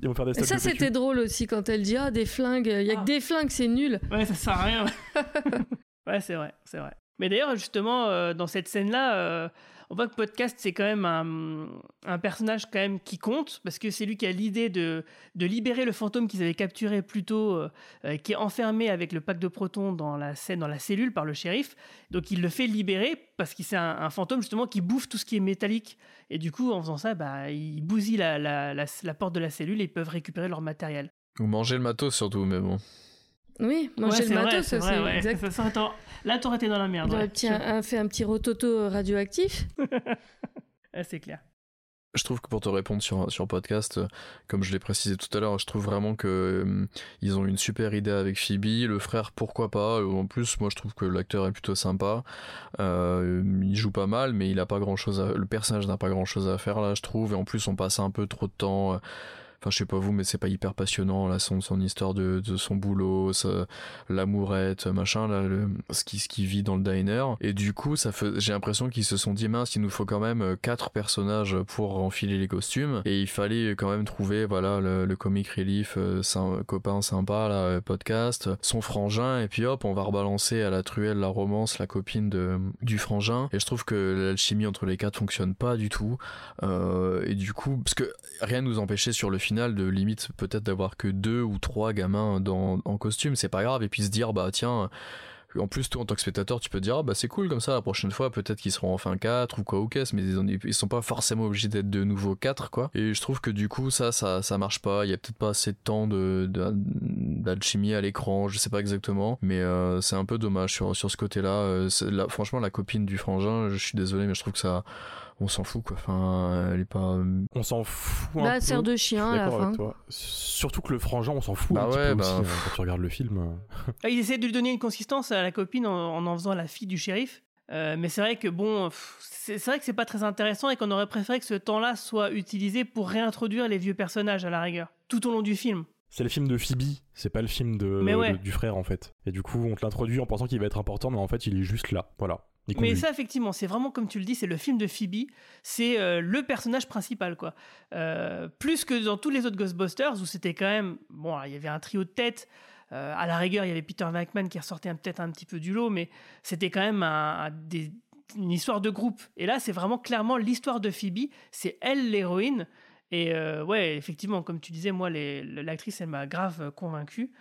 Ils vont faire des Et ça, c'était drôle aussi quand elle dit Ah, des flingues, il y a Ah. que des flingues, c'est nul. Ouais, ça sert à rien. ouais, c'est vrai, c'est vrai. Mais d'ailleurs, justement, euh, dans cette scène-là, euh, on voit que Podcast, c'est quand même un, un personnage quand même qui compte, parce que c'est lui qui a l'idée de, de libérer le fantôme qu'ils avaient capturé plus tôt, euh, euh, qui est enfermé avec le pack de protons dans la, dans la cellule par le shérif. Donc il le fait libérer, parce que c'est un, fantôme justement qui bouffe tout ce qui est métallique. Et du coup, en faisant ça, bah, il bousille la, la, la, la porte de la cellule et ils peuvent récupérer leur matériel. Ou manger le matos surtout, mais bon. Oui, manger Ouais, le c'est vrai, matos, c'est ça, vrai, ouais. exact. Ça, Là, t'aurais été dans la merde. Ouais. petit- un- fait un petit rototo radioactif. Ouais, c'est clair. Je trouve que pour te répondre sur, sur podcast, euh, comme je l'ai précisé tout à l'heure, je trouve vraiment que euh, ils ont une super idée avec Phoebe, le frère pourquoi pas. Euh, En plus, moi je trouve que l'acteur est plutôt sympa. Euh, il joue pas mal, mais il a pas grand chose. À... Le personnage n'a pas grand chose à faire là, je trouve. Et en plus, on passe un peu trop de temps. euh, Enfin, je sais pas vous, mais c'est pas hyper passionnant là, son, son histoire de, de son boulot, l'amourette, machin là, ce qui ce qui vit dans le diner. Et du coup, ça fait, j'ai l'impression qu'ils se sont dit mince, il nous faut quand même euh, quatre personnages pour enfiler les costumes. Et il fallait quand même trouver voilà le, le comic relief, euh, copain sympa là, euh, podcast, son frangin, et puis hop, on va rebalancer à la truelle la romance, la copine de du frangin. Et je trouve que l'alchimie entre les quatre fonctionne pas du tout. Et du coup, parce que rien nous empêchait sur le de limite peut-être d'avoir que deux ou trois gamins dans, en costume, c'est pas grave, et puis se dire bah tiens. En plus, toi, en tant que spectateur, tu peux dire, ah, bah, c'est cool comme ça, la prochaine fois, peut-être qu'ils seront enfin quatre ou quoi ou qu'est-ce, mais ils, ont- ils sont pas forcément obligés d'être de nouveau quatre, quoi. Et je trouve que du coup, ça, ça, ça marche pas. Il y a peut-être pas assez de temps de, d'alchimie à l'écran, je sais pas exactement, mais euh, c'est un peu dommage sur, sur ce côté-là. Euh, c'est- la- franchement, la copine du frangin, je suis désolé, mais je trouve que ça, on s'en fout, quoi. Enfin, elle est pas. euh, On s'en fout un Bah, peu. elle sert de chien à la d'accord avec fin. toi. Surtout que le frangin, on s'en fout Bah un petit peu bah, aussi hein, quand tu regardes le film. Ah, Il essaie de lui donner une consistance à la copine en en, en faisant la fille du shérif. Euh, mais c'est vrai que bon, c'est vrai que c'est pas très intéressant et qu'on aurait préféré que ce temps-là soit utilisé pour réintroduire les vieux personnages à la rigueur, tout au long du film. C'est le film de Phoebe, c'est pas le film de, Mais ouais. de- du frère en fait. Et du coup, on te l'introduit en pensant qu'il va être important, mais en fait, il est juste là. Voilà. Mais ça, effectivement, c'est vraiment comme tu le dis, c'est le film de Phoebe, c'est euh, le personnage principal, quoi. Euh, plus que dans tous les autres Ghostbusters où c'était quand même, bon, alors, il y avait un trio de tête. euh, à la rigueur, il y avait Peter Venkman qui ressortait un- peut-être un petit peu du lot, mais c'était quand même un, un des, une histoire de groupe. Et là, c'est vraiment clairement l'histoire de Phoebe. C'est elle l'héroïne. Et euh, ouais, effectivement, comme tu disais, moi, l'actrice, elle m'a grave convaincu.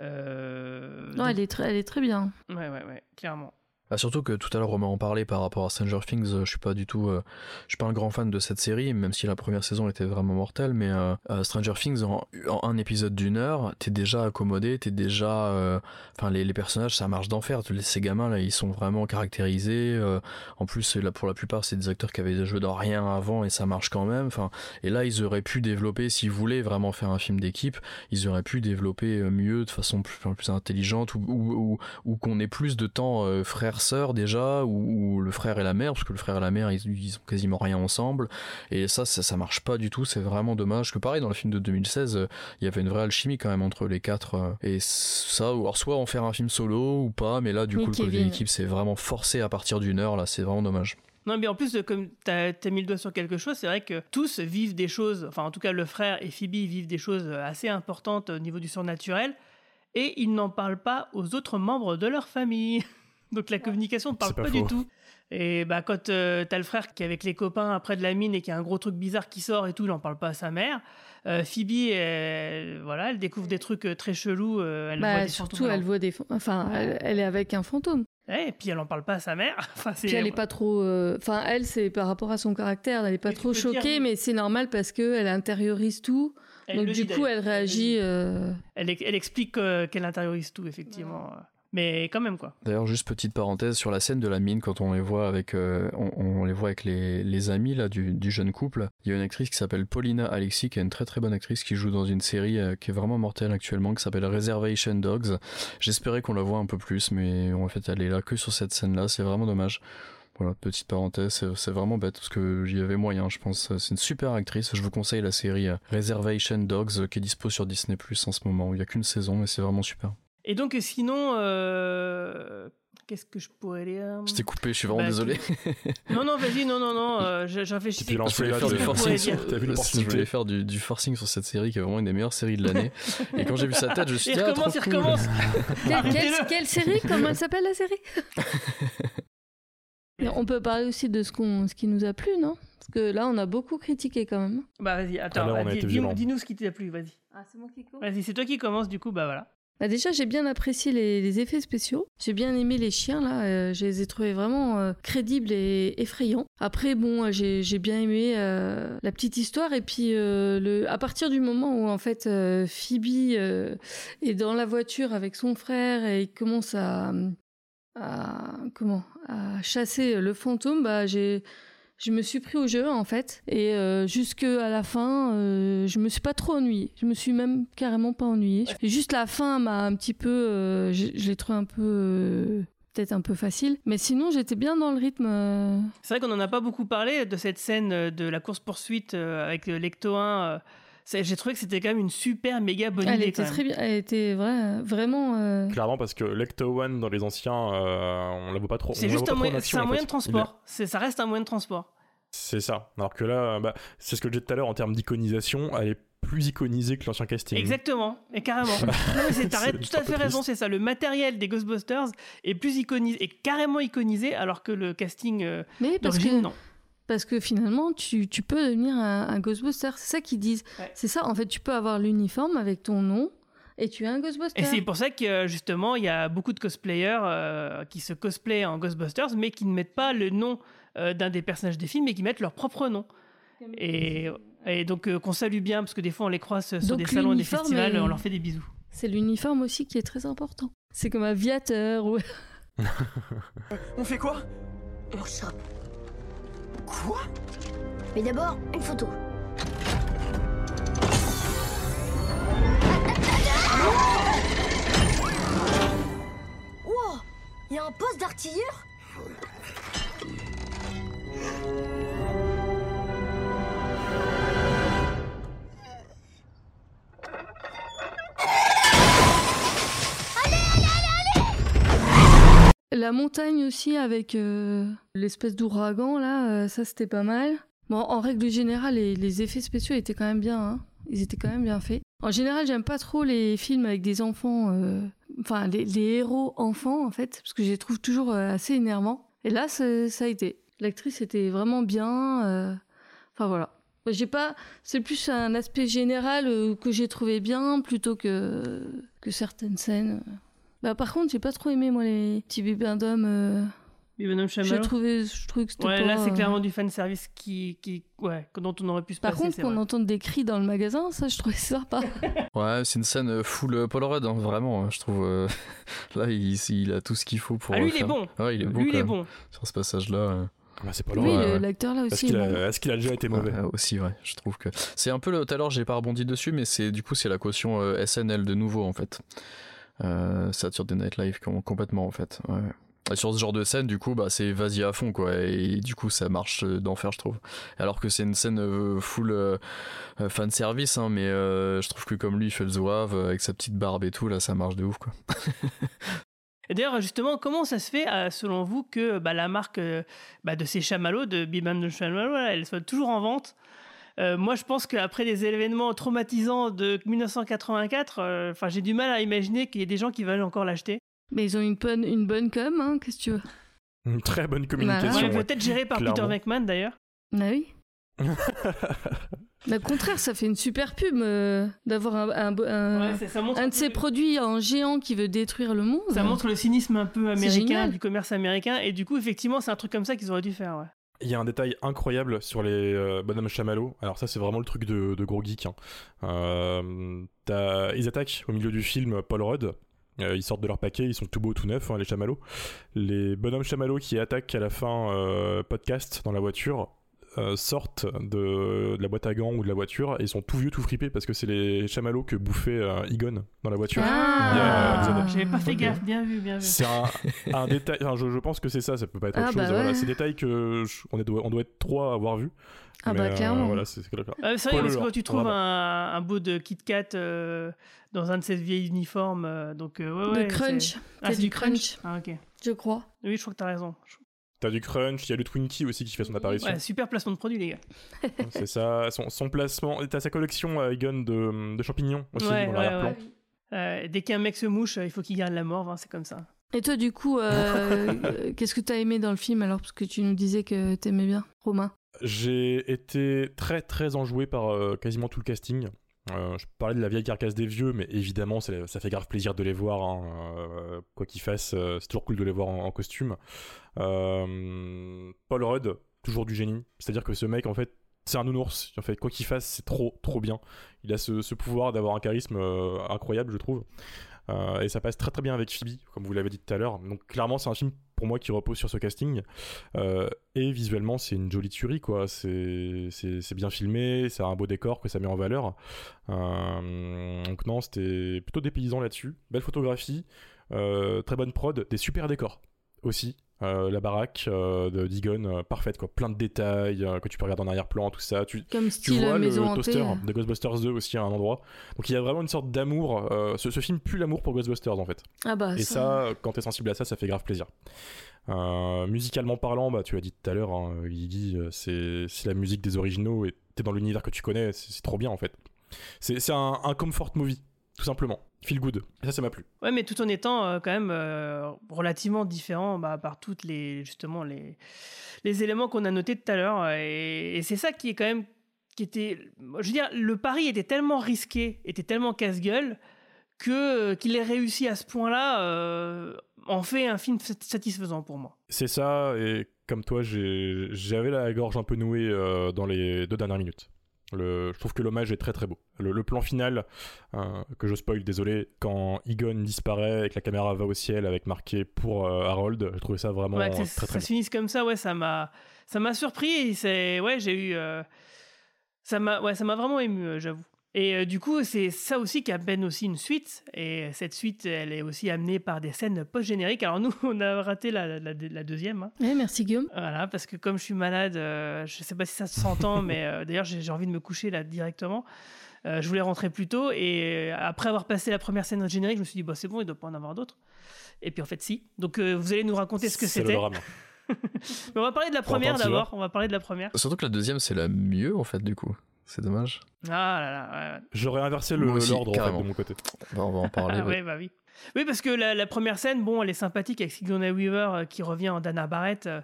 Euh, non, elle, est très, elle est très bien. Ouais, ouais, ouais, clairement. Bah, surtout que tout à l'heure on en parlait par rapport à Stranger Things, euh, je suis pas du tout, euh, je suis pas un grand fan de cette série, même si la première saison était vraiment mortelle, mais euh, Stranger Things en, un épisode d'une heure, t'es déjà accommodé, t'es déjà, enfin les, personnages ça marche d'enfer, ces gamins là ils sont vraiment caractérisés, en plus là pour la plupart c'est des acteurs qui avaient déjà joué dans rien avant et ça marche quand même, enfin et là ils auraient pu développer, s'ils voulaient vraiment faire un film d'équipe, ils auraient pu développer mieux de façon plus, intelligente ou, ou, ou, ou qu'on ait plus de temps frère sœur déjà, ou, le frère et la mère, parce que le frère et la mère, ils, ils ont quasiment rien ensemble. Et ça, ça, marche pas du tout. C'est vraiment dommage. Que pareil, dans le film de 2016, euh, il y avait une vraie alchimie quand même entre les quatre. Euh, et ça, alors soit en faire un film solo ou pas, mais là, du coup, le côté d'équipe, c'est vraiment forcé à partir d'une heure. Là, c'est vraiment dommage. Non, mais en plus, comme tu as, mis le doigt sur quelque chose, c'est vrai que tous vivent des choses, enfin en tout cas le frère et Phoebe vivent des choses assez importantes au niveau du surnaturel, et ils n'en parlent pas aux autres membres de leur famille. Donc la communication ne parle pas, du tout. Et bah, quand euh, t'as le frère qui est avec les copains après de la mine et qui a un gros truc bizarre qui sort et tout, il n'en parle pas à sa mère. Euh, Phoebe, elle, voilà, elle découvre des trucs euh, très chelous. elle bah, voit des surtout, elle voit des, enfin, elle, est avec un fantôme. et puis elle en parle pas à sa mère. enfin, puis elle est pas trop, enfin, elle, c'est par rapport à son caractère, elle est pas trop choquée, mais c'est normal parce que elle intériorise tout. Donc du coup, elle réagit. Elle, elle, explique qu'elle intériorise tout, effectivement mais quand même quoi. D'ailleurs, juste petite parenthèse sur la scène de la mine quand on les voit avec, euh, on, les voit avec les, les amis là du, du, jeune couple. Il y a une actrice qui s'appelle Paulina Alexis, qui est une très très bonne actrice qui joue dans une série euh, qui est vraiment mortelle actuellement, qui s'appelle Reservation Dogs. J'espérais qu'on la voit un peu plus, mais en fait, elle est là que sur cette scène là. C'est vraiment dommage. Voilà, petite parenthèse, c'est vraiment bête parce que j'y avais moyen, je pense. C'est une super actrice. Je vous conseille la série euh, Reservation Dogs qui est dispo sur Disney Plus en ce moment. Il n'y a qu'une saison, mais c'est vraiment super. Et donc, sinon, euh, qu'est-ce que je pourrais dire Je t'ai coupé, je suis vraiment bah, désolé. non, non, vas-y, non, non, non, euh, réfléchis. Tu voulais faire, du forcing, sur... je voulais faire du, du, forcing sur cette série qui est vraiment une des meilleures séries de l'année. Et quand j'ai vu sa tête, je me suis dit, il ah, recommence, il recommence. quelle, quelle série? Comment elle s'appelle la série? On peut parler aussi de ce, qu'on, ce qui nous a plu, non? Parce que là, on a beaucoup critiqué quand même. Bah vas-y, attends, dis-nous ce qui t'a plu, vas-y. Ah, c'est moi qui commence Vas-y, c'est toi qui commence, du coup, bah voilà. Bah déjà, j'ai bien apprécié les, effets spéciaux. J'ai bien aimé les chiens, là. Euh, je les ai trouvés vraiment euh, crédibles et effrayants. Après, bon, euh, j'ai bien aimé la petite histoire. Et puis, à partir du moment où, en fait, Phoebe est dans la voiture avec son frère et commence à, à comment, à chasser le fantôme, bah, j'ai je me suis pris au jeu en fait. Et euh, jusque à la fin euh, je me suis pas trop ennuyée. Je me suis même carrément pas ennuyée. Juste la fin m'a un petit peu euh, je, l'ai trouvé un peu euh, peut-être un peu facile. Mais sinon j'étais bien dans le rythme c'est vrai qu'on en a pas beaucoup parlé de cette scène de la course poursuite avec Lecto 1 j'ai trouvé que c'était quand même une super méga bonne elle idée. Était très bien, elle était vrai, vraiment. Clairement, parce que Lecto One dans les anciens, on la voit pas trop. C'est juste un, moyen, un moyen de transport. Ça reste un moyen de transport. C'est ça. Alors que là, bah, c'est ce que je disais tout à l'heure en termes d'iconisation, elle est plus iconisée que l'ancien casting. Exactement, et carrément. T'as tout à fait raison, c'est ça. Le matériel des Ghostbusters est plus iconisé, est carrément iconisé, alors que le casting euh, d'origine, non. Parce que finalement, tu, tu peux devenir un, Ghostbuster. C'est ça qu'ils disent. C'est ça, en fait, tu peux avoir l'uniforme avec ton nom et tu es un Ghostbuster. Et c'est pour ça que justement, il y a beaucoup de cosplayers euh, qui se cosplayent en Ghostbusters, mais qui ne mettent pas le nom euh, d'un des personnages des films et qui mettent leur propre nom. Et, et donc euh, qu'on salue bien, parce que des fois on les croise sur des salons et des festivals, on leur fait des bisous. C'est l'uniforme aussi qui est très important. C'est comme aviateur ou... on fait quoi? On chope. Quoi Mais d'abord, une photo. Wow Il y a un poste d'artilleur? La montagne aussi avec euh, l'espèce d'ouragan là, euh, ça c'était pas mal. Bon, en règle générale, les, effets spéciaux étaient quand même bien. Hein. Ils étaient quand même bien faits. En général, j'aime pas trop les films avec des enfants, euh, enfin les, héros enfants en fait, parce que je les trouve toujours assez énervants. Et là, ça a été. L'actrice était vraiment bien. Enfin voilà. J'ai pas. C'est plus un aspect général que j'ai trouvé bien plutôt que que certaines scènes. Bah par contre, j'ai pas trop aimé moi les petits bébés d'hommes. euh, Chamallow. trouvé, je trouve que c'était Ouais, pas. là, c'est euh, clairement du fan service qui, qui, ouais, dont on aurait pu se Par passer. contre, qu'on entende des cris dans le magasin, ça, je trouvais sympa. Ouais, c'est une scène euh, full euh, Paul Rudd, hein, vraiment. hein, Je trouve. euh, Là, il, il a tout ce qu'il faut pour. Ah, lui, il est bon. Ouais, il est bon. Lui, il est bon. Sur ce passage-là. euh. Bah, c'est pas Oui, le- l'acteur là Est-ce aussi. qu'il est a, bon. est-ce qu'il a déjà été mauvais Ouais, aussi, ouais, je trouve que. C'est un peu. le- Tout à l'heure, j'ai pas rebondi dessus, mais c'est du coup, c'est la caution euh, SNL de nouveau, en fait. Euh, Saturday Night Live, com- complètement, en fait. Sur ce genre de scène, du coup, bah, c'est vas-y à fond, quoi. Et du coup, ça marche euh, d'enfer, je trouve. Alors que c'est une scène euh, full euh, euh, fan service, hein, mais je trouve que comme lui, il fait le zouave avec sa petite barbe et tout, là, ça marche de ouf, quoi. Et d'ailleurs, justement, comment ça se fait, selon vous, que bah, la marque bah, de ces chamallows, de Bibam de Chamallow, elle soit toujours en vente? Euh, moi, je pense qu'après les événements traumatisants de 1984, euh, enfin, j'ai du mal à imaginer qu'il y ait des gens qui veulent encore l'acheter. Mais ils ont une bonne, une bonne com, hein, qu'est-ce que tu veux? Une très bonne communication. ouais. Peut-être géré par Peter. McMahon, d'ailleurs. Ah oui Mais Au contraire, ça fait une super pub euh, d'avoir un, un, un- Ouais, c'est- ça montre un un de ces produits en géant qui veut détruire le monde. Ça montre le cynisme un peu américain, du commerce américain. Et du coup, effectivement, c'est un truc comme ça qu'ils auraient dû faire. Ouais. Il y a un détail incroyable sur les euh, bonhommes chamallows. Alors ça, c'est vraiment le truc de, gros geek. hein. Euh, ils attaquent au milieu du film Paul Rudd. Euh, ils sortent de leur paquet, ils sont tout beaux, tout neufs, hein, les chamallows. Les bonhommes chamallows qui attaquent à la fin euh, podcast dans la voiture euh, sortent de, de la boîte à gants ou de la voiture et ils sont tout vieux, tout fripés parce que c'est les chamallows que bouffait euh, Egon dans la voiture. Ah. Années. J'avais pas fait gaffe, euh, bien vu, bien vu. C'est un, un détail. enfin, je, je pense que c'est ça. Ça peut pas être autre Ah, chose. bah Voilà, ouais. c'est des détails que je- on, est, on doit être trois à avoir vu. Ah Mais, bah, euh, clairement. voilà, c'est c'est c'est vrai, parce que quand tu trouves un, un bout de Kit Kat euh, dans un de ces vieilles uniformes, euh, donc euh, ouais, De ouais, crunch. c'est- Ah, C'est c'est du crunch. Ah, ok. Je crois. Oui, je crois que t'as raison. T'as du crunch, il y a le Twinkie aussi qui fait son apparition. Ouais, super placement de produit, les gars. C'est ça, son, son placement. et T'as sa collection à Egon de, de champignons aussi Ouais, dans ouais, l'arrière-plan. ouais. Euh, dès qu'un mec se mouche, euh, il faut qu'il garde la mort, hein, c'est comme ça. Et toi, du coup, euh, euh, qu'est-ce que t'as aimé dans le film alors Parce que tu nous disais que t'aimais bien, Romain? J'ai été très très enjoué par euh, quasiment tout le casting. Euh, je parlais de la vieille carcasse des vieux, mais évidemment, ça fait grave plaisir de les voir. hein. Euh, quoi qu'ils fassent, euh, c'est toujours cool de les voir en, costume. Paul Rudd, toujours du génie. C'est-à-dire que ce mec, en fait, c'est un nounours. En fait, quoi qu'il fasse, c'est trop trop bien. Il a ce, ce pouvoir d'avoir un charisme incroyable, je trouve. Et ça passe très très bien avec Phoebe, comme vous l'avez dit tout à l'heure. Donc clairement, c'est un film moi qui repose sur ce casting. Euh, et visuellement, c'est une jolie tuerie, quoi. C'est bien filmé, ça a un beau décor que ça met en valeur. Euh, donc non, c'était plutôt dépaysant là-dessus. Belle photographie, euh, très bonne prod, des super décors aussi. Euh, la baraque euh, de Digon, euh, parfaite quoi, plein de détails euh, que tu peux regarder en arrière-plan, tout ça. Tu, Comme tu vois le toaster de Ghostbusters 2 aussi à un endroit. Donc il y a vraiment une sorte d'amour. ce, ce film pue l'amour pour Ghostbusters en fait. Ah bah, Et ça- ça, quand t'es sensible à ça, ça fait grave plaisir. Musicalement parlant, bah, tu l'as dit tout à l'heure, hein, Iggy, c'est c'est la musique des originaux et t'es dans l'univers que tu connais, c'est trop bien en fait. C'est c'est un, un comfort movie, tout simplement. Feel good. Et ça, ça m'a plu. Ouais, mais tout en étant euh, quand même euh, relativement différent bah, par toutes les justement les les éléments qu'on a notés tout à l'heure et, et c'est ça qui est quand même qui était je veux dire le pari était tellement risqué était tellement casse-gueule que euh, qu'il ait réussi à ce point-là euh, en fait un film sat- satisfaisant pour moi. C'est ça, et comme toi, j'ai- j'avais la gorge un peu nouée euh, dans les deux dernières minutes. Le, je trouve que l'hommage est très très beau. Le, le plan final, euh, que je spoil, désolé, quand Egon disparaît et que la caméra va au ciel avec marqué pour euh, Harold, je trouvais ça vraiment Ouais, très très ça beau. se finisse comme ça, ouais, ça m'a, ça m'a surpris. et C'est, ouais, j'ai eu, euh, ça m'a, ouais, ça m'a vraiment ému, j'avoue. Et euh, du coup, c'est ça aussi qui amène aussi une suite. Et cette suite, elle est aussi amenée par des scènes post-génériques. Alors nous, on a raté la, la- la deuxième. hein. Ouais, merci Guillaume. Voilà, parce que comme je suis malade, euh, je sais pas si ça se s'entend, mais euh, d'ailleurs j'ai envie de me coucher là directement. Euh, je voulais rentrer plus tôt et après avoir passé la première scène générique, je me suis dit bah c'est bon, il doit pas en avoir d'autres. Et puis en fait si. Donc euh, vous allez nous raconter ce que C'est le c'était. drame. Mais on va parler de la première d'abord. On va parler de la première. Surtout que la deuxième, c'est la mieux, en fait, du coup. C'est dommage. Ah là là. ouais, ouais. J'aurais inversé le- Moi aussi, l'ordre en fait, de mon côté. Bah, on va en parler. Ah ouais. ouais, bah oui. Oui, parce que la, la première scène, bon, elle est sympathique avec Sigourney Weaver euh, qui revient en Dana Barrett. euh,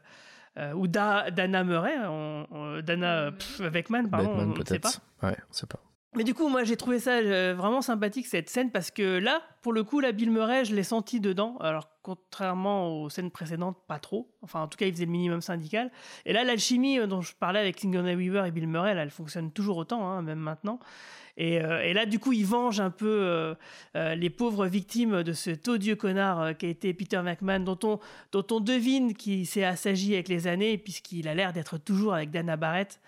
euh, ou Da- Dana Murray, on- on- Dana pff, Beckman, pardon, Batman, on ne sait pas. Ouais, on sait pas. Mais du coup, moi, j'ai trouvé ça euh, vraiment sympathique, cette scène, parce que là, pour le coup, la Bill Murray, je l'ai senti dedans. Alors, contrairement aux scènes précédentes, pas trop. Enfin, en tout cas, il faisait le minimum syndical. Et là, l'alchimie euh, dont je parlais avec Sigourney Weaver et Bill Murray, elle fonctionne toujours autant, hein, même maintenant. Et, euh, et là, du coup, il venge un peu les pauvres victimes de cet odieux connard qui a été Peter McMahon, dont on, dont on devine qu'il s'est assagi avec les années, puisqu'il a l'air d'être toujours avec Dana Barrett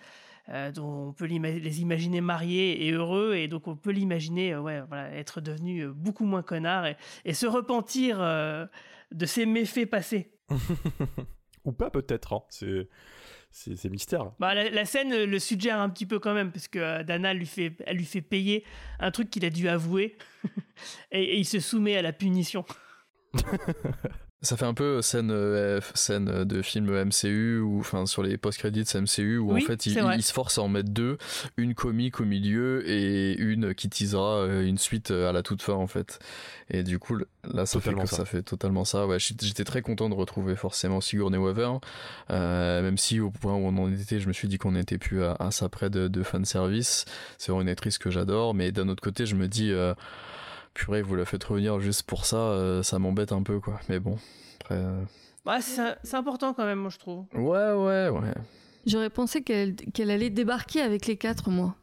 euh, dont on peut les imaginer mariés et heureux, et donc on peut l'imaginer euh, ouais, voilà, être devenu euh, beaucoup moins connard et, et se repentir de ses méfaits passés. Ou pas peut-être, hein. c'est mystère. Bah, la, la scène le suggère un petit peu quand même, parce que euh, Dana lui fait, elle lui fait payer un truc qu'il a dû avouer, et, et il se soumet à la punition. Ça fait un peu scène, euh, scène de film MCU ou enfin sur les post-credits MCU où Oui, en fait il, c'est vrai. il se force à en mettre deux, une comique au milieu et une qui teasera euh, une suite euh, à la toute fin en fait. Et du coup là ça fait, Totalement que- ça. ça fait totalement ça. Ouais, j'étais j'étais très content de retrouver forcément Sigourney Weaver, euh, même si au point où on en était, je me suis dit qu'on n'était plus à, à ça près de, de fan service. C'est vraiment une actrice que j'adore, mais d'un autre côté je me dis euh, purée vous la faites revenir juste pour ça, euh, ça m'embête un peu quoi. Mais bon après. Bah, c'est important quand même, moi je trouve. Ouais, ouais, ouais. J'aurais pensé qu'elle qu'elle allait débarquer avec les quatre, moi.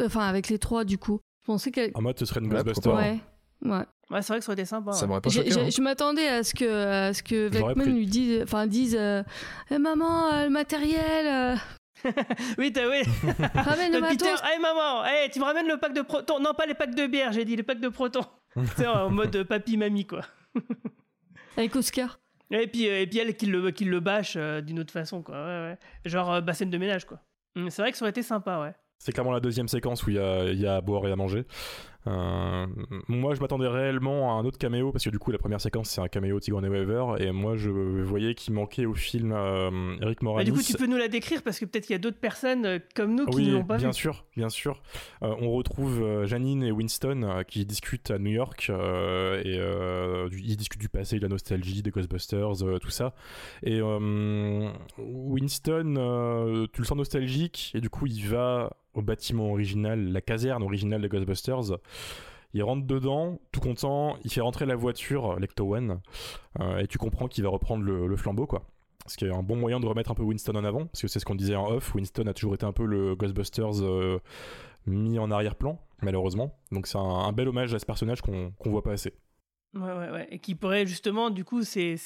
Enfin, avec les trois, du coup. Je pensais qu'elle. En mode, ce serait une Ouais, Ghostbuster. Ouais, ouais. Ouais, c'est vrai que ça aurait été sympa. Ça m'aurait pas choqué. hein. Je m'attendais à ce que, à ce que lui dise, enfin, dise euh, Eh, Maman, euh, le matériel, euh, Oui, t'as oui. ramène le Euh, Peter, matos. hey maman, hey, tu me ramènes le pack de protons. Non, pas les packs de bière, j'ai dit les packs de protons. c'est en mode papy-mamie, quoi. Avec Oscar. Et puis, euh, et puis elle qui le, qui le bâche euh, d'une autre façon, quoi. Ouais, ouais. Genre euh, bassine de ménage, quoi. Hum, C'est vrai que ça aurait été sympa, ouais. C'est clairement la deuxième séquence où il y a, il y a à boire et à manger. Euh, moi, je m'attendais réellement à un autre caméo parce que du coup, la première séquence c'est un caméo de Sigourney Weaver et moi, je voyais qu'il manquait au film euh, Eric Bah, Moranis. du coup, tu peux nous la décrire parce que peut-être qu'il y a d'autres personnes euh, comme nous qui oui, ne l'ont pas bien vu. sûr, bien sûr. Euh, on retrouve euh, Janine et Winston euh, qui discutent à New York euh, et euh, du- ils discutent du passé, de la nostalgie, des Ghostbusters, euh, tout ça. Et euh, Winston, euh, tu le sens nostalgique et du coup il va au bâtiment original, la caserne originale des Ghostbusters. Il rentre dedans, tout content, il fait rentrer la voiture, l'Ecto One, euh, et tu comprends qu'il va reprendre le, flambeau, quoi. Ce qui est un bon moyen de remettre un peu Winston en avant, parce que c'est ce qu'on disait en off. Winston a toujours été un peu le Ghostbusters euh, mis en arrière-plan, malheureusement. Donc c'est un, bel hommage à ce personnage qu'on qu'on voit pas assez. Ouais, ouais, ouais. Et qui pourrait justement, du coup, c'est.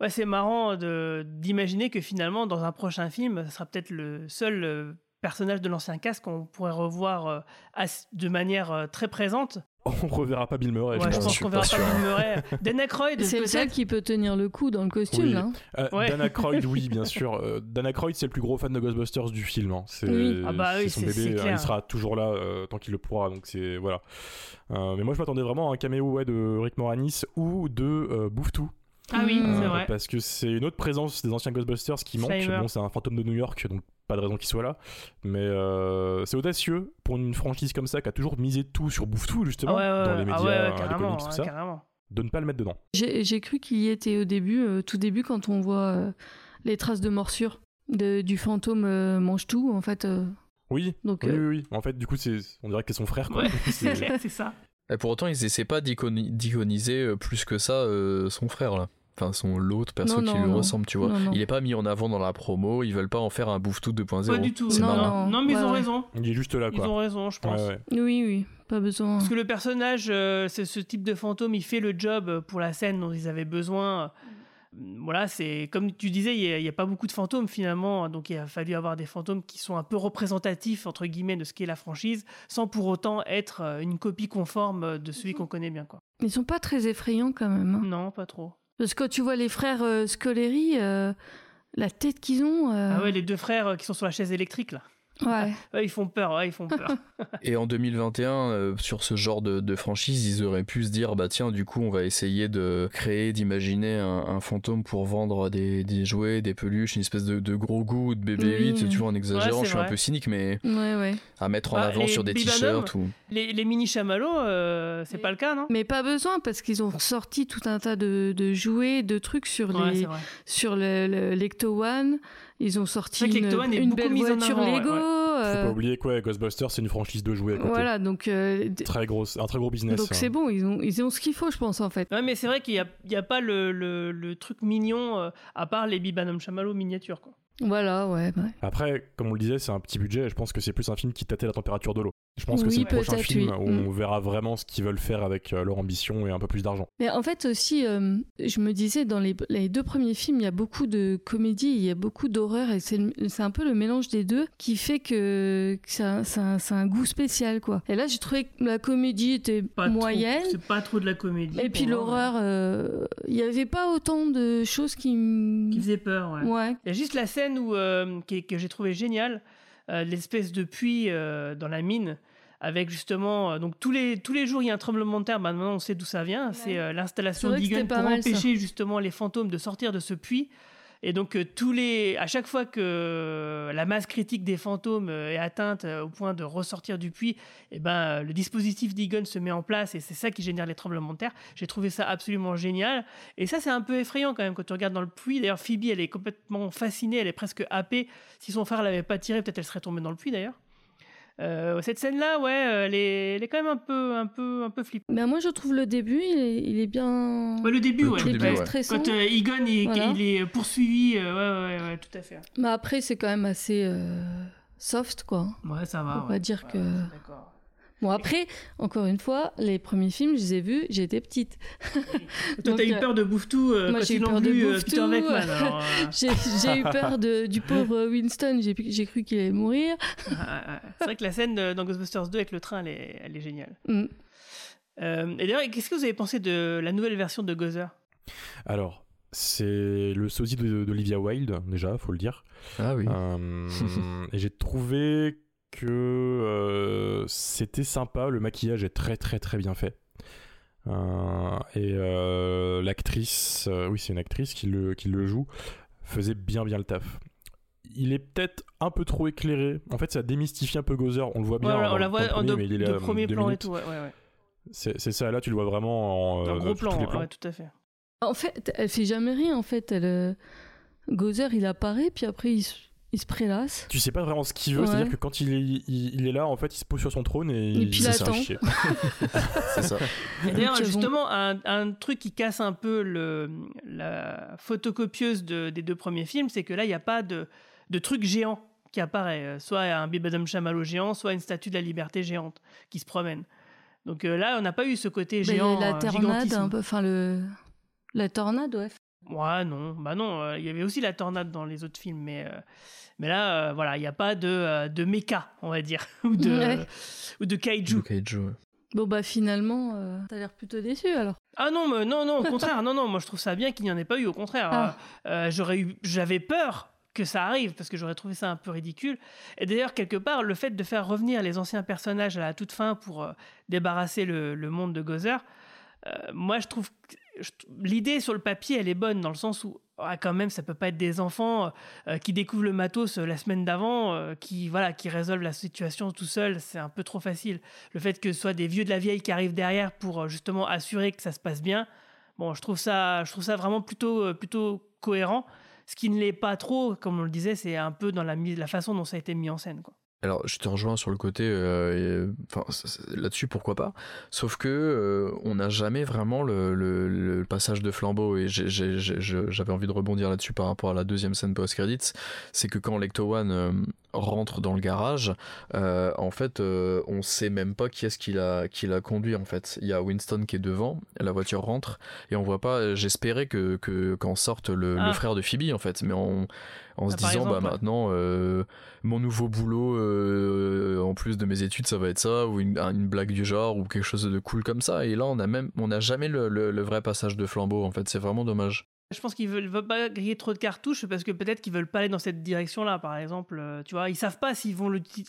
Ouais, c'est marrant de, d'imaginer que finalement, dans un prochain film, ce sera peut-être le seul euh, personnage de l'ancien casque qu'on pourrait revoir euh, as- de manière euh, très présente. On reverra pas Bill Murray, Ouais, je je pense. qu'on verra pas Bill Murray. Dan Aykroyd, C'est le seul qui peut tenir le coup dans le costume, Oui. là. Euh, Ouais. Dan Aykroyd, oui, bien sûr. Euh, Dan Aykroyd, c'est le plus gros fan de Ghostbusters du film. hein. C'est Oui. Ah bah oui, son c'est- bébé. c'est clair. Il sera toujours là euh, tant qu'il le pourra. Donc c'est voilà. Euh, mais moi, je m'attendais vraiment à un caméo ouais, de Rick Moranis ou de euh, Bouffe-Tout. Ah oui, Mm. c'est vrai. Parce que c'est une autre présence des anciens Ghostbusters qui manque. Bon, c'est un fantôme de New York, donc pas de raison qu'il soit là. Mais euh, c'est audacieux pour une franchise comme ça qui a toujours misé tout sur Bouffe-Tout, justement, Ah ouais, ouais, dans les médias, Ah ouais, ouais, euh, les comics, tout ouais, ça, carrément. de ne pas le mettre dedans. J'ai cru qu'il y était au début, euh, tout début, quand on voit euh, les traces de morsure de- du fantôme euh, mange tout, en fait. euh. Oui, Donc, oui, euh, oui, oui. En fait, du coup, c'est, on dirait que c'est son frère, C'est- ça. Et pour autant, ils essaient pas d'iconi- d'iconiser plus que ça euh, son frère là. Enfin, son l'autre perso Non, qui non, lui non. ressemble, tu vois. Non, non. Il est pas mis en avant dans la promo, ils veulent pas en faire un bouffe-tout 2.0. Pas du tout. C'est Non, marrant. Non, mais ils ont ouais. raison. Il est juste là, Ils quoi. ont raison, je pense. Ouais, ouais. Oui, oui, pas besoin. Parce que le personnage, euh, c'est ce type de fantôme, il fait le job pour la scène dont ils avaient besoin. Voilà, c'est comme tu disais, il n'y a, pas beaucoup de fantômes finalement, donc il a fallu avoir des fantômes qui sont un peu représentatifs entre guillemets de ce qu'est la franchise, sans pour autant être euh, une copie conforme de celui qu'on connaît bien, quoi. Ils sont pas très effrayants quand même. hein. Non, pas trop. Parce que quand tu vois les frères euh, Scoleri, euh, la tête qu'ils ont. euh, Ah ouais, les deux frères qui sont sur la chaise électrique là. Ouais. Ouais, ils font peur, ouais, ils font peur. Et en 2021, euh, sur ce genre de, de franchise, ils auraient pu se dire bah tiens, du coup, on va essayer de créer, d'imaginer un, un fantôme pour vendre des, des jouets, des peluches, une espèce de, de gros goût de bébé Oui. 8, tu vois, en exagérant. Ouais, je suis un peu cynique, mais Ouais, ouais. à mettre en Bah, avant sur des t-shirts ou. Les, les mini chamallows, euh, c'est pas le cas, non? Mais pas besoin parce qu'ils ont sorti tout un tas de, de jouets, de trucs sur Ouais, les sur le, le l'Ecto One. Ils ont sorti une, une beaucoup belle en voiture avant, ouais, Lego. ouais. euh, Faut pas oublier quoi, Ghostbusters, c'est une franchise de jouets à côté. voilà, donc euh, Très grosse, un très gros business. donc hein. c'est bon, ils ont ils ont ce qu'il faut, je pense en fait. Ouais, mais c'est vrai qu'il n'y a, il y a pas le, le, le truc mignon, euh, à part les Bibanum Chamallow miniatures. Quoi. Voilà, ouais. ouais. Après, comme on le disait, c'est un petit budget et je pense que c'est plus un film qui tâtait la température de l'eau. Je pense que Oui, c'est le prochain film oui. où Mm. on verra vraiment ce qu'ils veulent faire avec euh, leur ambition et un peu plus d'argent. Mais en fait aussi, euh, je me disais, dans les, les deux premiers films, il y a beaucoup de comédie, il y a beaucoup d'horreur, et c'est un peu le mélange des deux qui fait que, que c'est un, c'est un- c'est un goût spécial, quoi. Et là, j'ai trouvé que la comédie était Pas moyenne. trop- C'est pas trop de la comédie. Et puis l'horreur, euh, il n'y avait pas autant de choses qui me... Qui faisait peur, ouais. Ouais. Il y a juste la scène où, euh, que j'ai trouvé géniale, euh, l'espèce de puits euh, dans la mine, avec justement, euh, donc tous les, tous les jours il y a un tremblement de terre, bah, maintenant on sait d'où ça vient, c'est euh, l'installation C'est d'Egan c'était pour ça. empêcher justement les fantômes de sortir de ce puits. Et donc euh, tous les, à chaque fois que euh, la masse critique des fantômes euh, est atteinte au point de ressortir du puits, et ben le dispositif d'Egan se met en place et c'est ça qui génère les tremblements de terre. J'ai trouvé ça absolument génial. Et ça c'est un peu effrayant quand même quand tu regardes dans le puits. D'ailleurs Phoebe elle est complètement fascinée, elle est presque happée. Si son frère l'avait pas tiré, peut-être elle serait tombée dans le puits d'ailleurs. Euh, cette scène-là, ouais, euh, elle est, elle est quand même un peu, un peu, un peu flippante. Mais moi, je trouve le début, il est, il est bien... Ouais, le début, ouais. Est le pas début, ouais. stressant. Quand euh, Egon il, Voilà. il est poursuivi, euh, ouais, ouais, ouais, tout à fait. Mais après, c'est quand même assez euh, soft, quoi. Ouais, ça va. Faut ouais. pas dire Ouais, que... D'accord. Bon, après, encore une fois, les premiers films, je les ai vus, j'étais petite. Toi, Donc, t'as eu euh, peur de Bouffetou euh, Moi, quand j'ai eu ils l'ont peur de vu, euh, Bouffetou. Peter Beckman. alors, J'ai eu peur de, du pauvre Winston, j'ai cru qu'il allait mourir. C'est vrai que la scène euh, dans Ghostbusters 2 avec le train, elle est, elle est géniale. Mm. Euh, et d'ailleurs, qu'est-ce que vous avez pensé de la nouvelle version de Gozer Alors, c'est le sosie de- d'Olivia Wilde, déjà, faut le dire. Ah oui. Euh, et j'ai trouvé que euh, c'était sympa, le maquillage est très très très bien fait. Euh, et euh, l'actrice, euh, oui c'est une actrice qui le, qui le joue, faisait bien bien le taf. Il est peut-être un peu trop éclairé. En fait, ça démystifie un peu Gozer. On le voit bien. Ouais, on le- la voit en premier, deux, mais il est de là, premier deux plan et tout. Ouais, ouais, ouais. C'est ça. Là, tu le vois vraiment en Un euh, gros tous plan, les plans. ouais, tout à fait. En fait, elle fait jamais rien, en fait. Elle, euh, Gozer, il apparaît, puis après, il se, il se prélasse. Tu sais pas vraiment ce qu'il veut, Ouais. c'est-à-dire que quand il est, il, il est là, en fait, il se pose sur son trône et, Et puis il se fait attend. chier. C'est ça. Et D'ailleurs, justement, un, un truc qui casse un peu le, la photocopieuse de- des deux premiers films, c'est que là, il n'y a pas de, de truc géant qui apparaît. Euh, Soit un Bibadum Chamallow géant, soit une statue de la liberté géante qui se promène. Donc euh, là, on n'a pas eu ce côté Mais géant. la euh, tornade, un peu. Enfin, le. La tornade, ouais. Ouais, non, bah non, euh, il y avait aussi la tornade dans les autres films, mais, euh, mais là, euh, voilà, il n'y a pas de, euh, de méca, on va dire, ou de, Ouais. ou de kaiju. Kaiju, ouais. Bon, bah, finalement, euh, t'as l'air plutôt déçu, alors. Ah non, mais non, non, au contraire, non, non, moi je trouve ça bien qu'il n'y en ait pas eu, au contraire. Ah. Euh, j'aurais eu, j'avais peur que ça arrive parce que j'aurais trouvé ça un peu ridicule. Et d'ailleurs, quelque part, le fait de faire revenir les anciens personnages à la toute fin pour euh, débarrasser le, le monde de Gozer, euh, moi je trouve l'idée sur le papier, elle est bonne dans le sens où ah, quand même ça peut pas être des enfants euh, qui découvrent le matos euh, la semaine d'avant, euh, qui voilà, qui résolvent la situation tout seul, c'est un peu trop facile. Le fait que ce soit des vieux de la vieille qui arrivent derrière pour justement assurer que ça se passe bien, bon, je trouve ça, je trouve ça vraiment plutôt, plutôt cohérent. Ce qui ne l'est pas trop, comme on le disait, c'est un peu dans la, façon dont ça a été mis en scène. Alors, je te rejoins sur le côté, euh, enfin, là-dessus, pourquoi pas. Sauf que euh, on n'a jamais vraiment le, le- le passage de flambeau, et j'avais envie de rebondir là-dessus par rapport à la deuxième scène post-credits. C'est que quand Lecto One euh, rentre dans le garage, en fait, on sait même pas qui est-ce qui l'a qui l'a conduit. En fait, il y a Winston qui est devant, la voiture rentre, et on voit pas. J'espérais que que qu'en sorte le, le Ah. frère de Phoebe, en fait, mais en en se Ah, par disant exemple, bah ouais. maintenant euh, mon nouveau boulot euh, en plus de mes études ça va être ça ou une, une blague du genre ou quelque chose de cool comme ça et là on a même on n'a jamais le, le- le vrai passage de flambeau en fait c'est vraiment dommage Je pense qu'ils veulent, veulent pas griller trop de cartouches parce que peut-être qu'ils veulent pas aller dans cette direction-là, par exemple. Euh, tu vois, ils savent pas s'ils vont le. Tu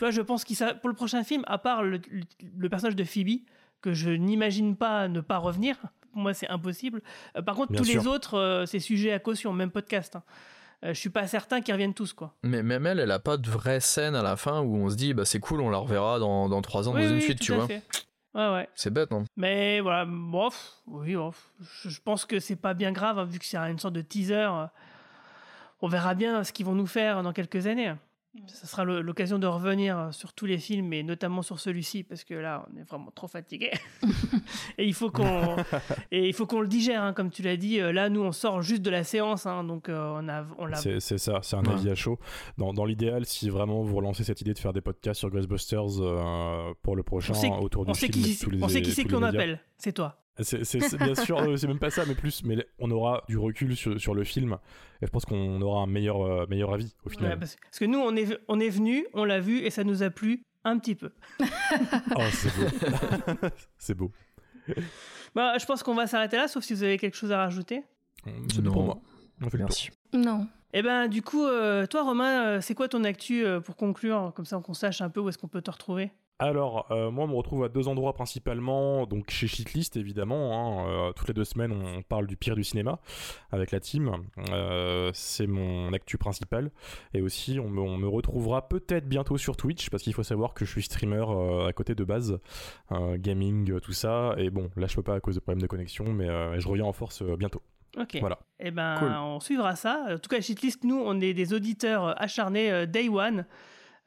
vois, je pense qu'ils savent. Pour le prochain film, à part le, le- le personnage de Phoebe, que je n'imagine pas ne pas revenir, pour moi c'est impossible. Euh, par contre, Bien tous les autres, euh, c'est sujet à caution, même podcast. Hein. Euh, je suis pas certain qu'ils reviennent tous, quoi. Mais même elle, elle a pas de vraie scène à la fin où on se dit bah c'est cool, on la reverra dans, dans 3 ans Oui, dans une suite, tu vois. fait. Ouais, ouais. C'est bête, non Mais voilà, bof, oui, bof. Je, pense que c'est pas bien grave, hein, vu que c'est une sorte de teaser. On verra bien ce qu'ils vont nous faire dans quelques années. Ça sera l'occasion de revenir sur tous les films, et notamment sur celui-ci, parce que là, on est vraiment trop fatigué. et il faut qu'on et il faut qu'on le digère, hein, comme tu l'as dit. Euh, Là, nous, on sort juste de la séance, hein, donc euh, on a, on l'a. C'est ça, c'est un Ouais. avis à chaud. Dans, dans l'idéal, si vraiment vous relancez cette idée de faire des podcasts sur Ghostbusters euh, pour le prochain, autour du on sait film, qui, et tous les- on sait qui c'est qu'on appelle. C'est toi. C'est c'est- c'est bien sûr, euh, c'est même pas ça, mais plus, mais on aura du recul sur, sur le film et je pense qu'on aura un meilleur, euh, meilleur avis au final. Ouais, parce, parce que nous, on est, on est venu, on l'a vu, et ça nous a plu un petit peu. Oh, c'est beau. c'est beau. Bah, je pense qu'on va s'arrêter là, sauf si vous avez quelque chose à rajouter. C'est pour moi. On fait le. Merci. Non. Eh ben, du coup, euh, toi, Romain, euh, c'est quoi ton actu euh, pour conclure, comme ça qu'on sache un peu où est-ce qu'on peut te retrouver? Alors, euh, moi, on me retrouve à deux endroits principalement. Donc, chez Shitlist, évidemment. hein, euh, toutes les deux semaines, on parle du pire du cinéma avec la team. Euh, c'est mon actu principal. Et aussi, on me, on me retrouvera peut-être bientôt sur Twitch parce qu'il faut savoir que je suis streamer euh, à côté de base, euh, gaming, tout ça. Et bon, là, je peux pas à cause de problèmes de connexion, mais euh, je reviens en force euh, bientôt. Ok. Voilà. Eh ben, Cool. on suivra ça. En tout cas, Shitlist, nous, on est des auditeurs acharnés euh, day one.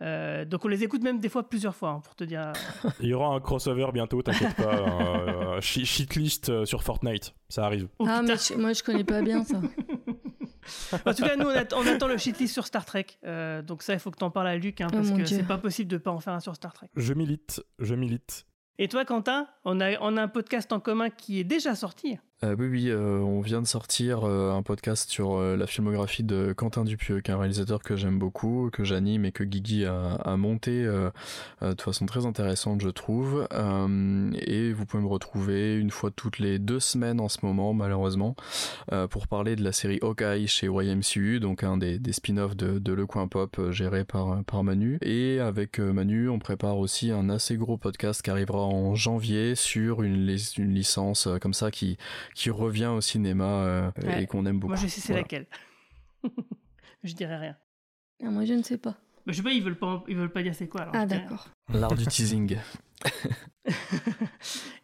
Euh, donc on les écoute même des fois plusieurs fois, hein, pour te dire. Il y aura un crossover bientôt, t'inquiète pas. euh, shi- Shitlist euh, sur Fortnite, ça arrive. Oh, ah, mais je- moi, je connais pas bien ça. En tout cas, nous, on, att- on attend le shitlist sur Star Trek. Euh, donc ça, il faut que t'en parles à Luc, hein, Oh parce que c'est pas possible de pas en faire un sur Star Trek. Je milite, je milite. Et toi, Quentin, on a, on a un podcast en commun qui est déjà sorti. Euh, oui, oui, euh, on vient de sortir euh, un podcast sur la filmographie de Quentin Dupieux, qui est un réalisateur que j'aime beaucoup, que j'anime et que Guigui a, monté de façon très intéressante, je trouve. Et vous pouvez me retrouver une fois toutes les deux semaines en ce moment, malheureusement, pour parler de la série Hawkeye chez YMCU, donc un des, spin-offs de, Le Coin Pop géré par, Manu. Et avec Manu, on prépare aussi un assez gros podcast qui arrivera en janvier sur une, licence comme ça qui qui revient au cinéma euh, Ouais. et qu'on aime beaucoup. Moi, je sais c'est Voilà. laquelle. je dirais rien. Ah, moi, je ne sais pas. Mais je sais pas, ils veulent pas, ils veulent pas dire c'est quoi. Alors Ah, d'accord. L'art du teasing.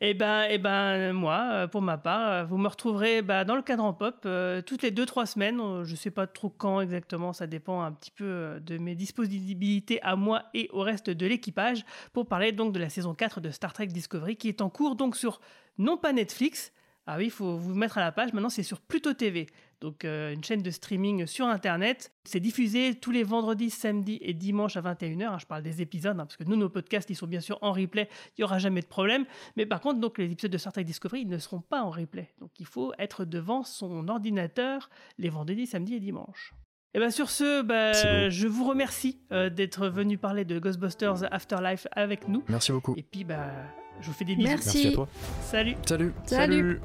Eh ben, eh ben, moi, euh, pour ma part, euh, vous me retrouverez bah, dans le cadran pop euh, toutes les 2-3 semaines. Euh, Je sais pas trop quand exactement, ça dépend un petit peu de mes disponibilités à moi et au reste de l'équipage pour parler donc de la saison 4 de Star Trek Discovery qui est en cours donc sur non pas Netflix. Ah oui, il faut vous mettre à la page. Maintenant, c'est sur Pluto TV. Donc, euh, une chaîne de streaming sur Internet. C'est diffusé tous les vendredis, samedis et dimanches à 21h. hein. Je parle des épisodes, hein, parce que nous, nos podcasts, ils sont bien sûr en replay. Il n'y aura jamais de problème. Mais par contre, donc, les épisodes de Star Trek Discovery, ils ne seront pas en replay. Donc, il faut être devant son ordinateur les vendredis, samedis et dimanches. Et bien sur ce, bah, je vous remercie euh, d'être venu parler de Ghostbusters Afterlife avec nous. Merci beaucoup. Et puis, bah, je vous fais des bisous. Merci. Merci à toi. Salut. Salut. Salut.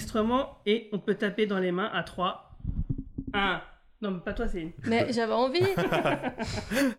Enregistrement et on peut taper dans les mains à 3. 1. Non, mais pas toi, Céline. Mais j'avais envie.